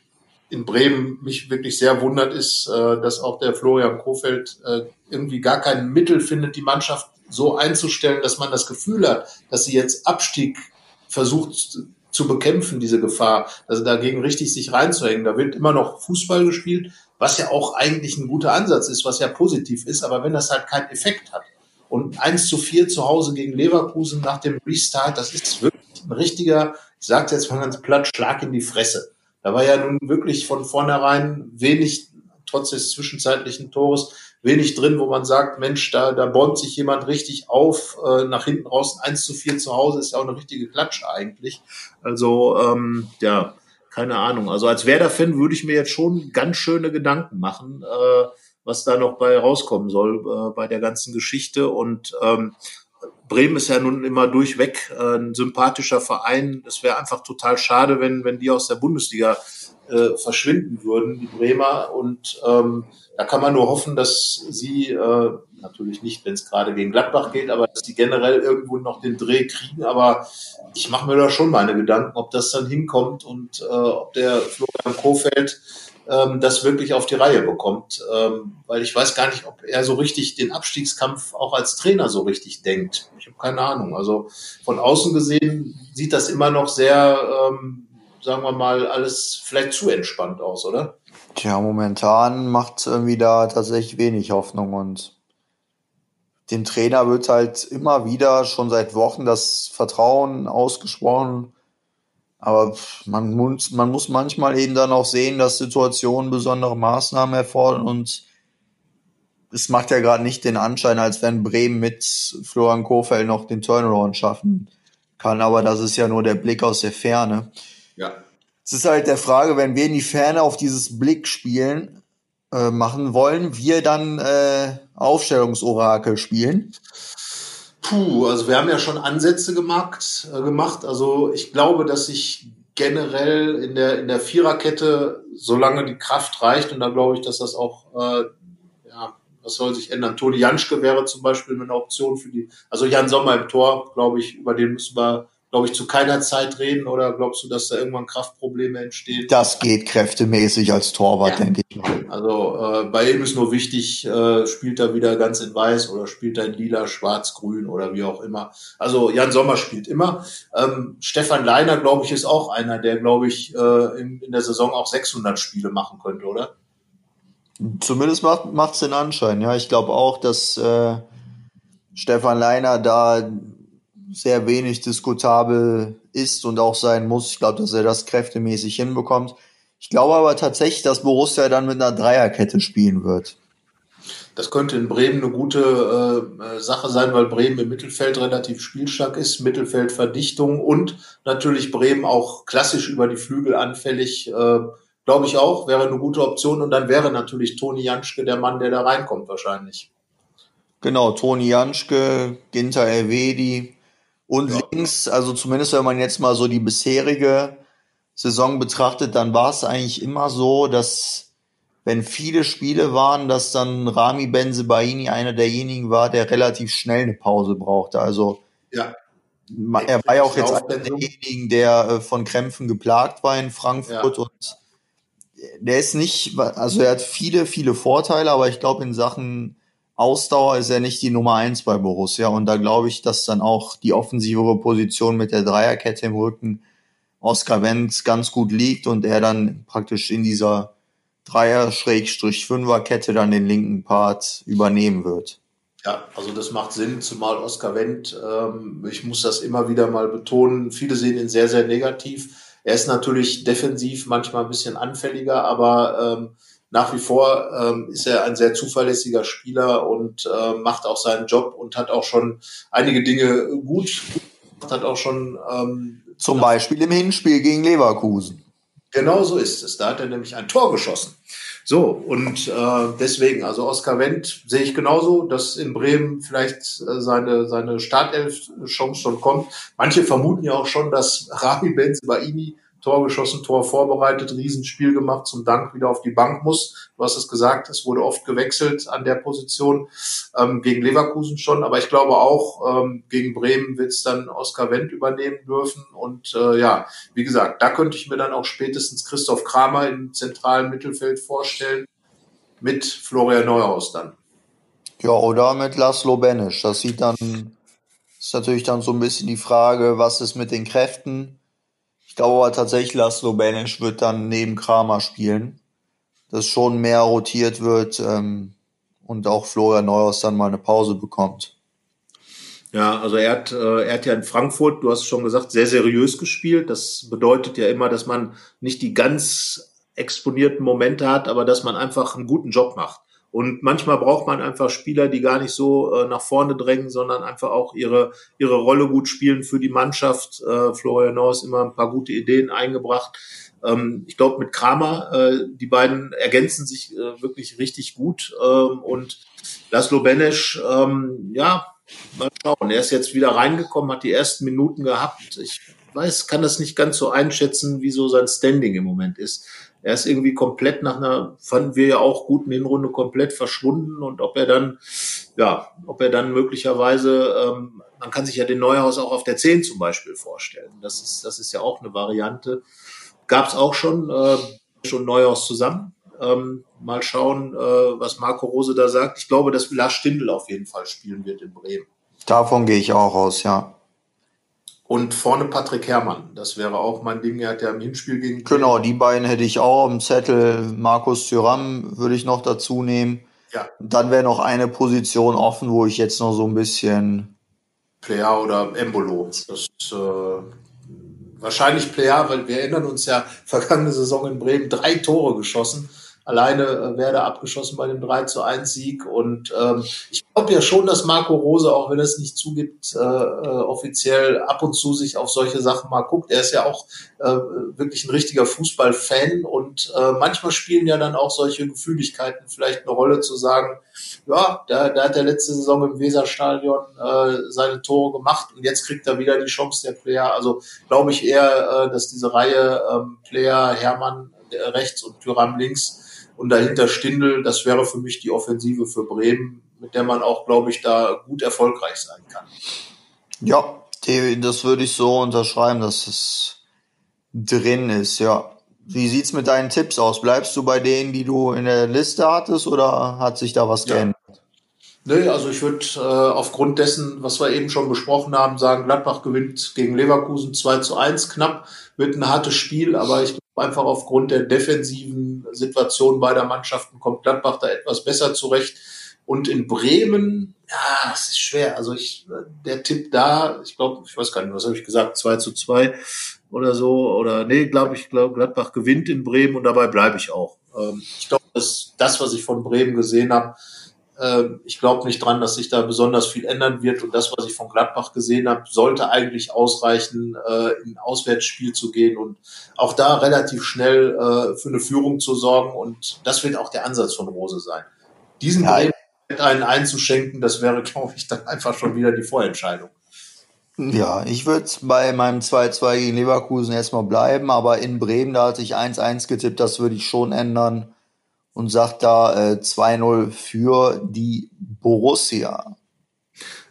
in Bremen mich wirklich sehr wundert, ist, äh, dass auch der Florian Kofeld äh, irgendwie gar kein Mittel findet, die Mannschaft so einzustellen, dass man das Gefühl hat, dass sie jetzt Abstieg versucht zu bekämpfen, diese Gefahr, also dagegen richtig sich reinzuhängen. Da wird immer noch Fußball gespielt, was ja auch eigentlich ein guter Ansatz ist, was ja positiv ist, aber wenn das halt keinen Effekt hat. Und 1 zu 4 zu Hause gegen Leverkusen nach dem Restart, das ist wirklich ein richtiger, ich sage jetzt mal ganz platt, Schlag in die Fresse. Da war ja nun wirklich von vornherein wenig, trotz des zwischenzeitlichen Tores, wenig drin, wo man sagt, Mensch, da, da bäumt sich jemand richtig auf, äh, nach hinten raus 1 zu 4 zu Hause ist ja auch eine richtige Klatsche eigentlich. Also, ähm, ja, keine Ahnung. Also als Werder-Fan würde ich mir jetzt schon ganz schöne Gedanken machen, äh, was da noch bei rauskommen soll äh, bei der ganzen Geschichte. Und ähm, Bremen ist ja nun immer durchweg ein sympathischer Verein. Es wäre einfach total schade, wenn, wenn die aus der Bundesliga äh, verschwinden würden, die Bremer. Und ähm, da kann man nur hoffen, dass sie, äh, natürlich nicht, wenn es gerade gegen Gladbach geht, aber dass die generell irgendwo noch den Dreh kriegen. Aber ich mache mir da schon meine Gedanken, ob das dann hinkommt und äh, ob der Florian Kofeld ähm, das wirklich auf die Reihe bekommt. Ähm, weil ich weiß gar nicht, ob er so richtig den Abstiegskampf auch als Trainer so richtig denkt. Ich habe keine Ahnung. Also von außen gesehen sieht das immer noch sehr, ähm, sagen wir mal, alles vielleicht zu entspannt aus, oder? Tja, momentan macht irgendwie da tatsächlich wenig Hoffnung und dem Trainer wird halt immer wieder schon seit Wochen das Vertrauen ausgesprochen. Aber man muss, man muss manchmal eben dann auch sehen, dass Situationen besondere Maßnahmen erfordern und es macht ja gerade nicht den Anschein, als wenn Bremen mit Florian Kofeld noch den Turnaround schaffen kann. Aber das ist ja nur der Blick aus der Ferne. Ja. Es ist halt der Frage, wenn wir in die Ferne auf dieses Blick spielen äh, machen, wollen wir dann äh, Aufstellungsorakel spielen? Puh, also wir haben ja schon Ansätze gemacht, äh, gemacht. Also ich glaube, dass sich generell in der, in der Viererkette, solange die Kraft reicht, und da glaube ich, dass das auch, äh, ja, was soll sich ändern? Toni Janschke wäre zum Beispiel eine Option für die, also Jan Sommer im Tor, glaube ich, über den müssen wir glaube ich, zu keiner Zeit reden oder glaubst du, dass da irgendwann Kraftprobleme entstehen? Das geht kräftemäßig als Torwart, ja. denke ich mal. Also äh, bei ihm ist nur wichtig, äh, spielt er wieder ganz in weiß oder spielt er in lila, schwarz, grün oder wie auch immer. Also Jan Sommer spielt immer. Ähm, Stefan Leiner, glaube ich, ist auch einer, der, glaube ich, äh, in, in der Saison auch 600 Spiele machen könnte, oder? Zumindest macht es den Anschein, ja. Ich glaube auch, dass äh, Stefan Leiner da sehr wenig diskutabel ist und auch sein muss. Ich glaube, dass er das kräftemäßig hinbekommt. Ich glaube aber tatsächlich, dass Borussia dann mit einer Dreierkette spielen wird. Das könnte in Bremen eine gute äh, Sache sein, weil Bremen im Mittelfeld relativ spielstark ist, Mittelfeldverdichtung und natürlich Bremen auch klassisch über die Flügel anfällig. Äh, Glaube ich auch, wäre eine gute Option und dann wäre natürlich Toni Janschke der Mann, der da reinkommt wahrscheinlich. Genau, Toni Janschke, Ginter Elvedi, und ja. links, also zumindest wenn man jetzt mal so die bisherige Saison betrachtet, dann war es eigentlich immer so, dass wenn viele Spiele waren, dass dann Rami Benzebaini einer derjenigen war, der relativ schnell eine Pause brauchte. Also ja. er war ja auch jetzt einer derjenigen, der äh, von Krämpfen geplagt war in Frankfurt ja. und der ist nicht, also er hat viele, viele Vorteile, aber ich glaube in Sachen Ausdauer ist er nicht die Nummer eins bei Borussia. Und da glaube ich, dass dann auch die offensivere Position mit der Dreierkette im Rücken Oskar Wenz ganz gut liegt und er dann praktisch in dieser Dreier-Fünfer-Kette dann den linken Part übernehmen wird. Ja, also das macht Sinn, zumal Oskar Wendt, ähm, ich muss das immer wieder mal betonen, viele sehen ihn sehr, sehr negativ. Er ist natürlich defensiv manchmal ein bisschen anfälliger, aber ähm, nach wie vor ähm, ist er ein sehr zuverlässiger Spieler und äh, macht auch seinen Job und hat auch schon einige Dinge gut, hat auch schon ähm, zum Beispiel im Hinspiel gegen Leverkusen. Genau so ist es. Da hat er nämlich ein Tor geschossen. So, und äh, deswegen, also Oskar Wendt sehe ich genauso, dass in Bremen vielleicht äh, seine, seine Startelf-Chance schon kommt. Manche vermuten ja auch schon, dass Rami Benzibaini Tor geschossen, Tor vorbereitet, Riesenspiel gemacht, zum Dank wieder auf die Bank muss. Du hast es gesagt, es wurde oft gewechselt an der Position, ähm, gegen Leverkusen schon, aber ich glaube auch, ähm, gegen Bremen wird es dann Oskar Wendt übernehmen dürfen. Und äh, ja, wie gesagt, da könnte ich mir dann auch spätestens Christoph Kramer im zentralen Mittelfeld vorstellen, mit Florian Neuhaus dann. Ja, oder mit Laszlo Benisch. Das sieht dann, ist natürlich dann so ein bisschen die Frage, was ist mit den Kräften? Glaube tatsächlich, Laszlo Benisch wird dann neben Kramer spielen, dass schon mehr rotiert wird ähm, und auch Florian Neuhaus dann mal eine Pause bekommt. Ja, also er hat, äh, er hat ja in Frankfurt, du hast schon gesagt, sehr seriös gespielt. Das bedeutet ja immer, dass man nicht die ganz exponierten Momente hat, aber dass man einfach einen guten Job macht. Und manchmal braucht man einfach Spieler, die gar nicht so äh, nach vorne drängen, sondern einfach auch ihre, ihre Rolle gut spielen für die Mannschaft. Äh, Florian Norris immer ein paar gute Ideen eingebracht. Ähm, ich glaube, mit Kramer, äh, die beiden ergänzen sich äh, wirklich richtig gut. Ähm, und Laszlo Benesch, ähm, ja, mal schauen. Er ist jetzt wieder reingekommen, hat die ersten Minuten gehabt. Ich weiß, kann das nicht ganz so einschätzen, wie so sein Standing im Moment ist. Er ist irgendwie komplett nach einer, fanden wir ja auch guten Hinrunde komplett verschwunden und ob er dann, ja, ob er dann möglicherweise, ähm, man kann sich ja den Neuhaus auch auf der 10 zum Beispiel vorstellen. Das ist, das ist ja auch eine Variante. Gab es auch schon, äh, schon Neuhaus zusammen. Ähm, mal schauen, äh, was Marco Rose da sagt. Ich glaube, dass Lars Stindl auf jeden Fall spielen wird in Bremen. Davon gehe ich auch aus, ja. Und vorne Patrick Herrmann. Das wäre auch mein Ding. Er hat ja im Hinspiel gegen. Genau, die beiden hätte ich auch im Zettel. Markus Thüram würde ich noch dazu nehmen. Ja. dann wäre noch eine Position offen, wo ich jetzt noch so ein bisschen. Player oder Embolo. Das ist äh, wahrscheinlich Player, weil wir erinnern uns ja, vergangene Saison in Bremen drei Tore geschossen alleine äh, Werder abgeschossen bei dem 3 zu 1 Sieg. Und ähm, ich glaube ja schon, dass Marco Rose, auch wenn es nicht zugibt, äh, äh, offiziell ab und zu sich auf solche Sachen mal guckt. Er ist ja auch äh, wirklich ein richtiger Fußballfan und äh, manchmal spielen ja dann auch solche Gefühligkeiten vielleicht eine Rolle zu sagen, ja, da, da hat er letzte Saison im Weserstadion äh, seine Tore gemacht und jetzt kriegt er wieder die Chance der Player. Also glaube ich eher, äh, dass diese Reihe ähm, Player Hermann rechts und Tyram links und dahinter Stindel, das wäre für mich die Offensive für Bremen, mit der man auch, glaube ich, da gut erfolgreich sein kann. Ja, das würde ich so unterschreiben, dass es drin ist, ja. Wie sieht's mit deinen Tipps aus? Bleibst du bei denen, die du in der Liste hattest, oder hat sich da was ja. geändert? Nee, also ich würde äh, aufgrund dessen, was wir eben schon besprochen haben, sagen, Gladbach gewinnt gegen Leverkusen 2 zu 1 knapp, wird ein hartes Spiel, aber ich einfach aufgrund der defensiven Situation beider Mannschaften kommt Gladbach da etwas besser zurecht. Und in Bremen, ja, es ist schwer. Also ich, der Tipp da, ich glaube, ich weiß gar nicht, was habe ich gesagt, 2 zu 2 oder so. Oder nee, glaube ich, glaube Gladbach gewinnt in Bremen und dabei bleibe ich auch. Ähm, ich glaube, dass das, was ich von Bremen gesehen habe, ich glaube nicht dran, dass sich da besonders viel ändern wird. Und das, was ich von Gladbach gesehen habe, sollte eigentlich ausreichen, äh, in ein Auswärtsspiel zu gehen und auch da relativ schnell äh, für eine Führung zu sorgen. Und das wird auch der Ansatz von Rose sein. Diesen ja. einen einzuschenken, das wäre, *laughs* glaube ich, dann einfach schon wieder die Vorentscheidung. Ja, ich würde bei meinem 2-2 gegen Leverkusen erstmal bleiben, aber in Bremen, da hatte ich 1-1 getippt, das würde ich schon ändern und sagt da äh, 2-0 für die Borussia.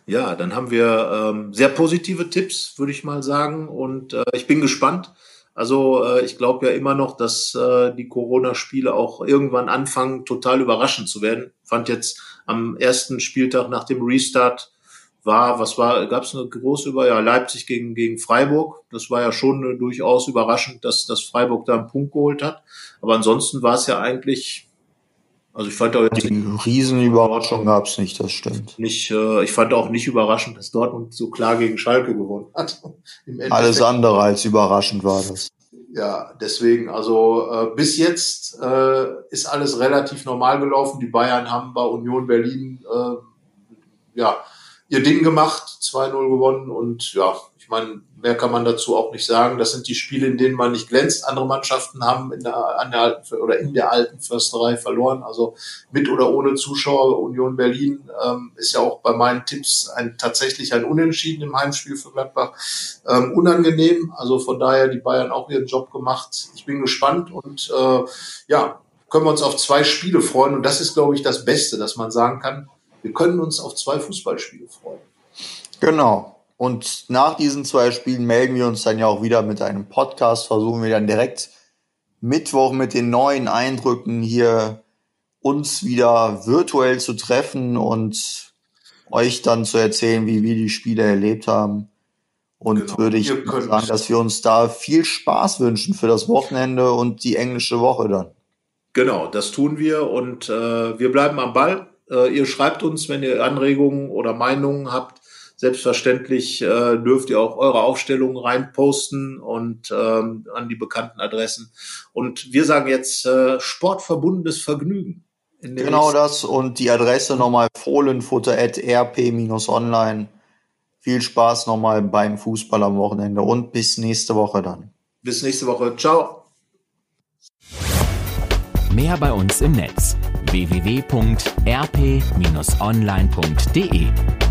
Ja, dann haben wir ähm, sehr positive Tipps, würde ich mal sagen. Und äh, ich bin gespannt. Also äh, ich glaube ja immer noch, dass äh, die Corona-Spiele auch irgendwann anfangen, total überraschend zu werden. Fand jetzt am ersten Spieltag nach dem Restart war, was war, gab es eine große über ja, Leipzig gegen, gegen Freiburg. Das war ja schon äh, durchaus überraschend, dass, dass Freiburg da einen Punkt geholt hat. Aber ansonsten war es ja eigentlich Also ich fand auch jetzt die Riesenüberraschung gab es nicht, das stimmt. Nicht, äh, ich fand auch nicht überraschend, dass Dortmund so klar gegen Schalke gewonnen hat. *laughs* Alles andere als überraschend war das. Ja, deswegen, also äh, bis jetzt äh, ist alles relativ normal gelaufen. Die Bayern haben bei Union Berlin äh, ja ihr Ding gemacht, 2-0 gewonnen und ja, ich meine, mehr kann man dazu auch nicht sagen. Das sind die Spiele, in denen man nicht glänzt. Andere Mannschaften haben in der, an der alten, oder in der alten Försterei verloren. Also mit oder ohne Zuschauer. Union Berlin ähm, ist ja auch bei meinen Tipps ein, tatsächlich ein Unentschieden im Heimspiel für Gladbach. Ähm, unangenehm. Also von daher die Bayern auch ihren Job gemacht. Ich bin gespannt und äh, ja, können wir uns auf zwei Spiele freuen. Und das ist, glaube ich, das Beste, dass man sagen kann, wir können uns auf zwei Fußballspiele freuen. Genau. Und nach diesen zwei Spielen melden wir uns dann ja auch wieder mit einem Podcast, versuchen wir dann direkt Mittwoch mit den neuen Eindrücken hier uns wieder virtuell zu treffen und euch dann zu erzählen, wie wir die Spiele erlebt haben. Und genau. würde ich sagen, dass wir uns da viel Spaß wünschen für das Wochenende und die englische Woche dann. Genau, das tun wir und äh, wir bleiben am Ball. Äh, ihr schreibt uns, wenn ihr Anregungen oder Meinungen habt Selbstverständlich äh, dürft ihr auch eure Aufstellungen reinposten und ähm, an die bekannten Adressen. Und wir sagen jetzt äh, sportverbundenes Vergnügen. Genau das und die Adresse nochmal fohlenfutter.rp-online. Viel Spaß nochmal beim Fußball am Wochenende und bis nächste Woche dann. Bis nächste Woche. Ciao. Mehr bei uns im Netz www.rp-online.de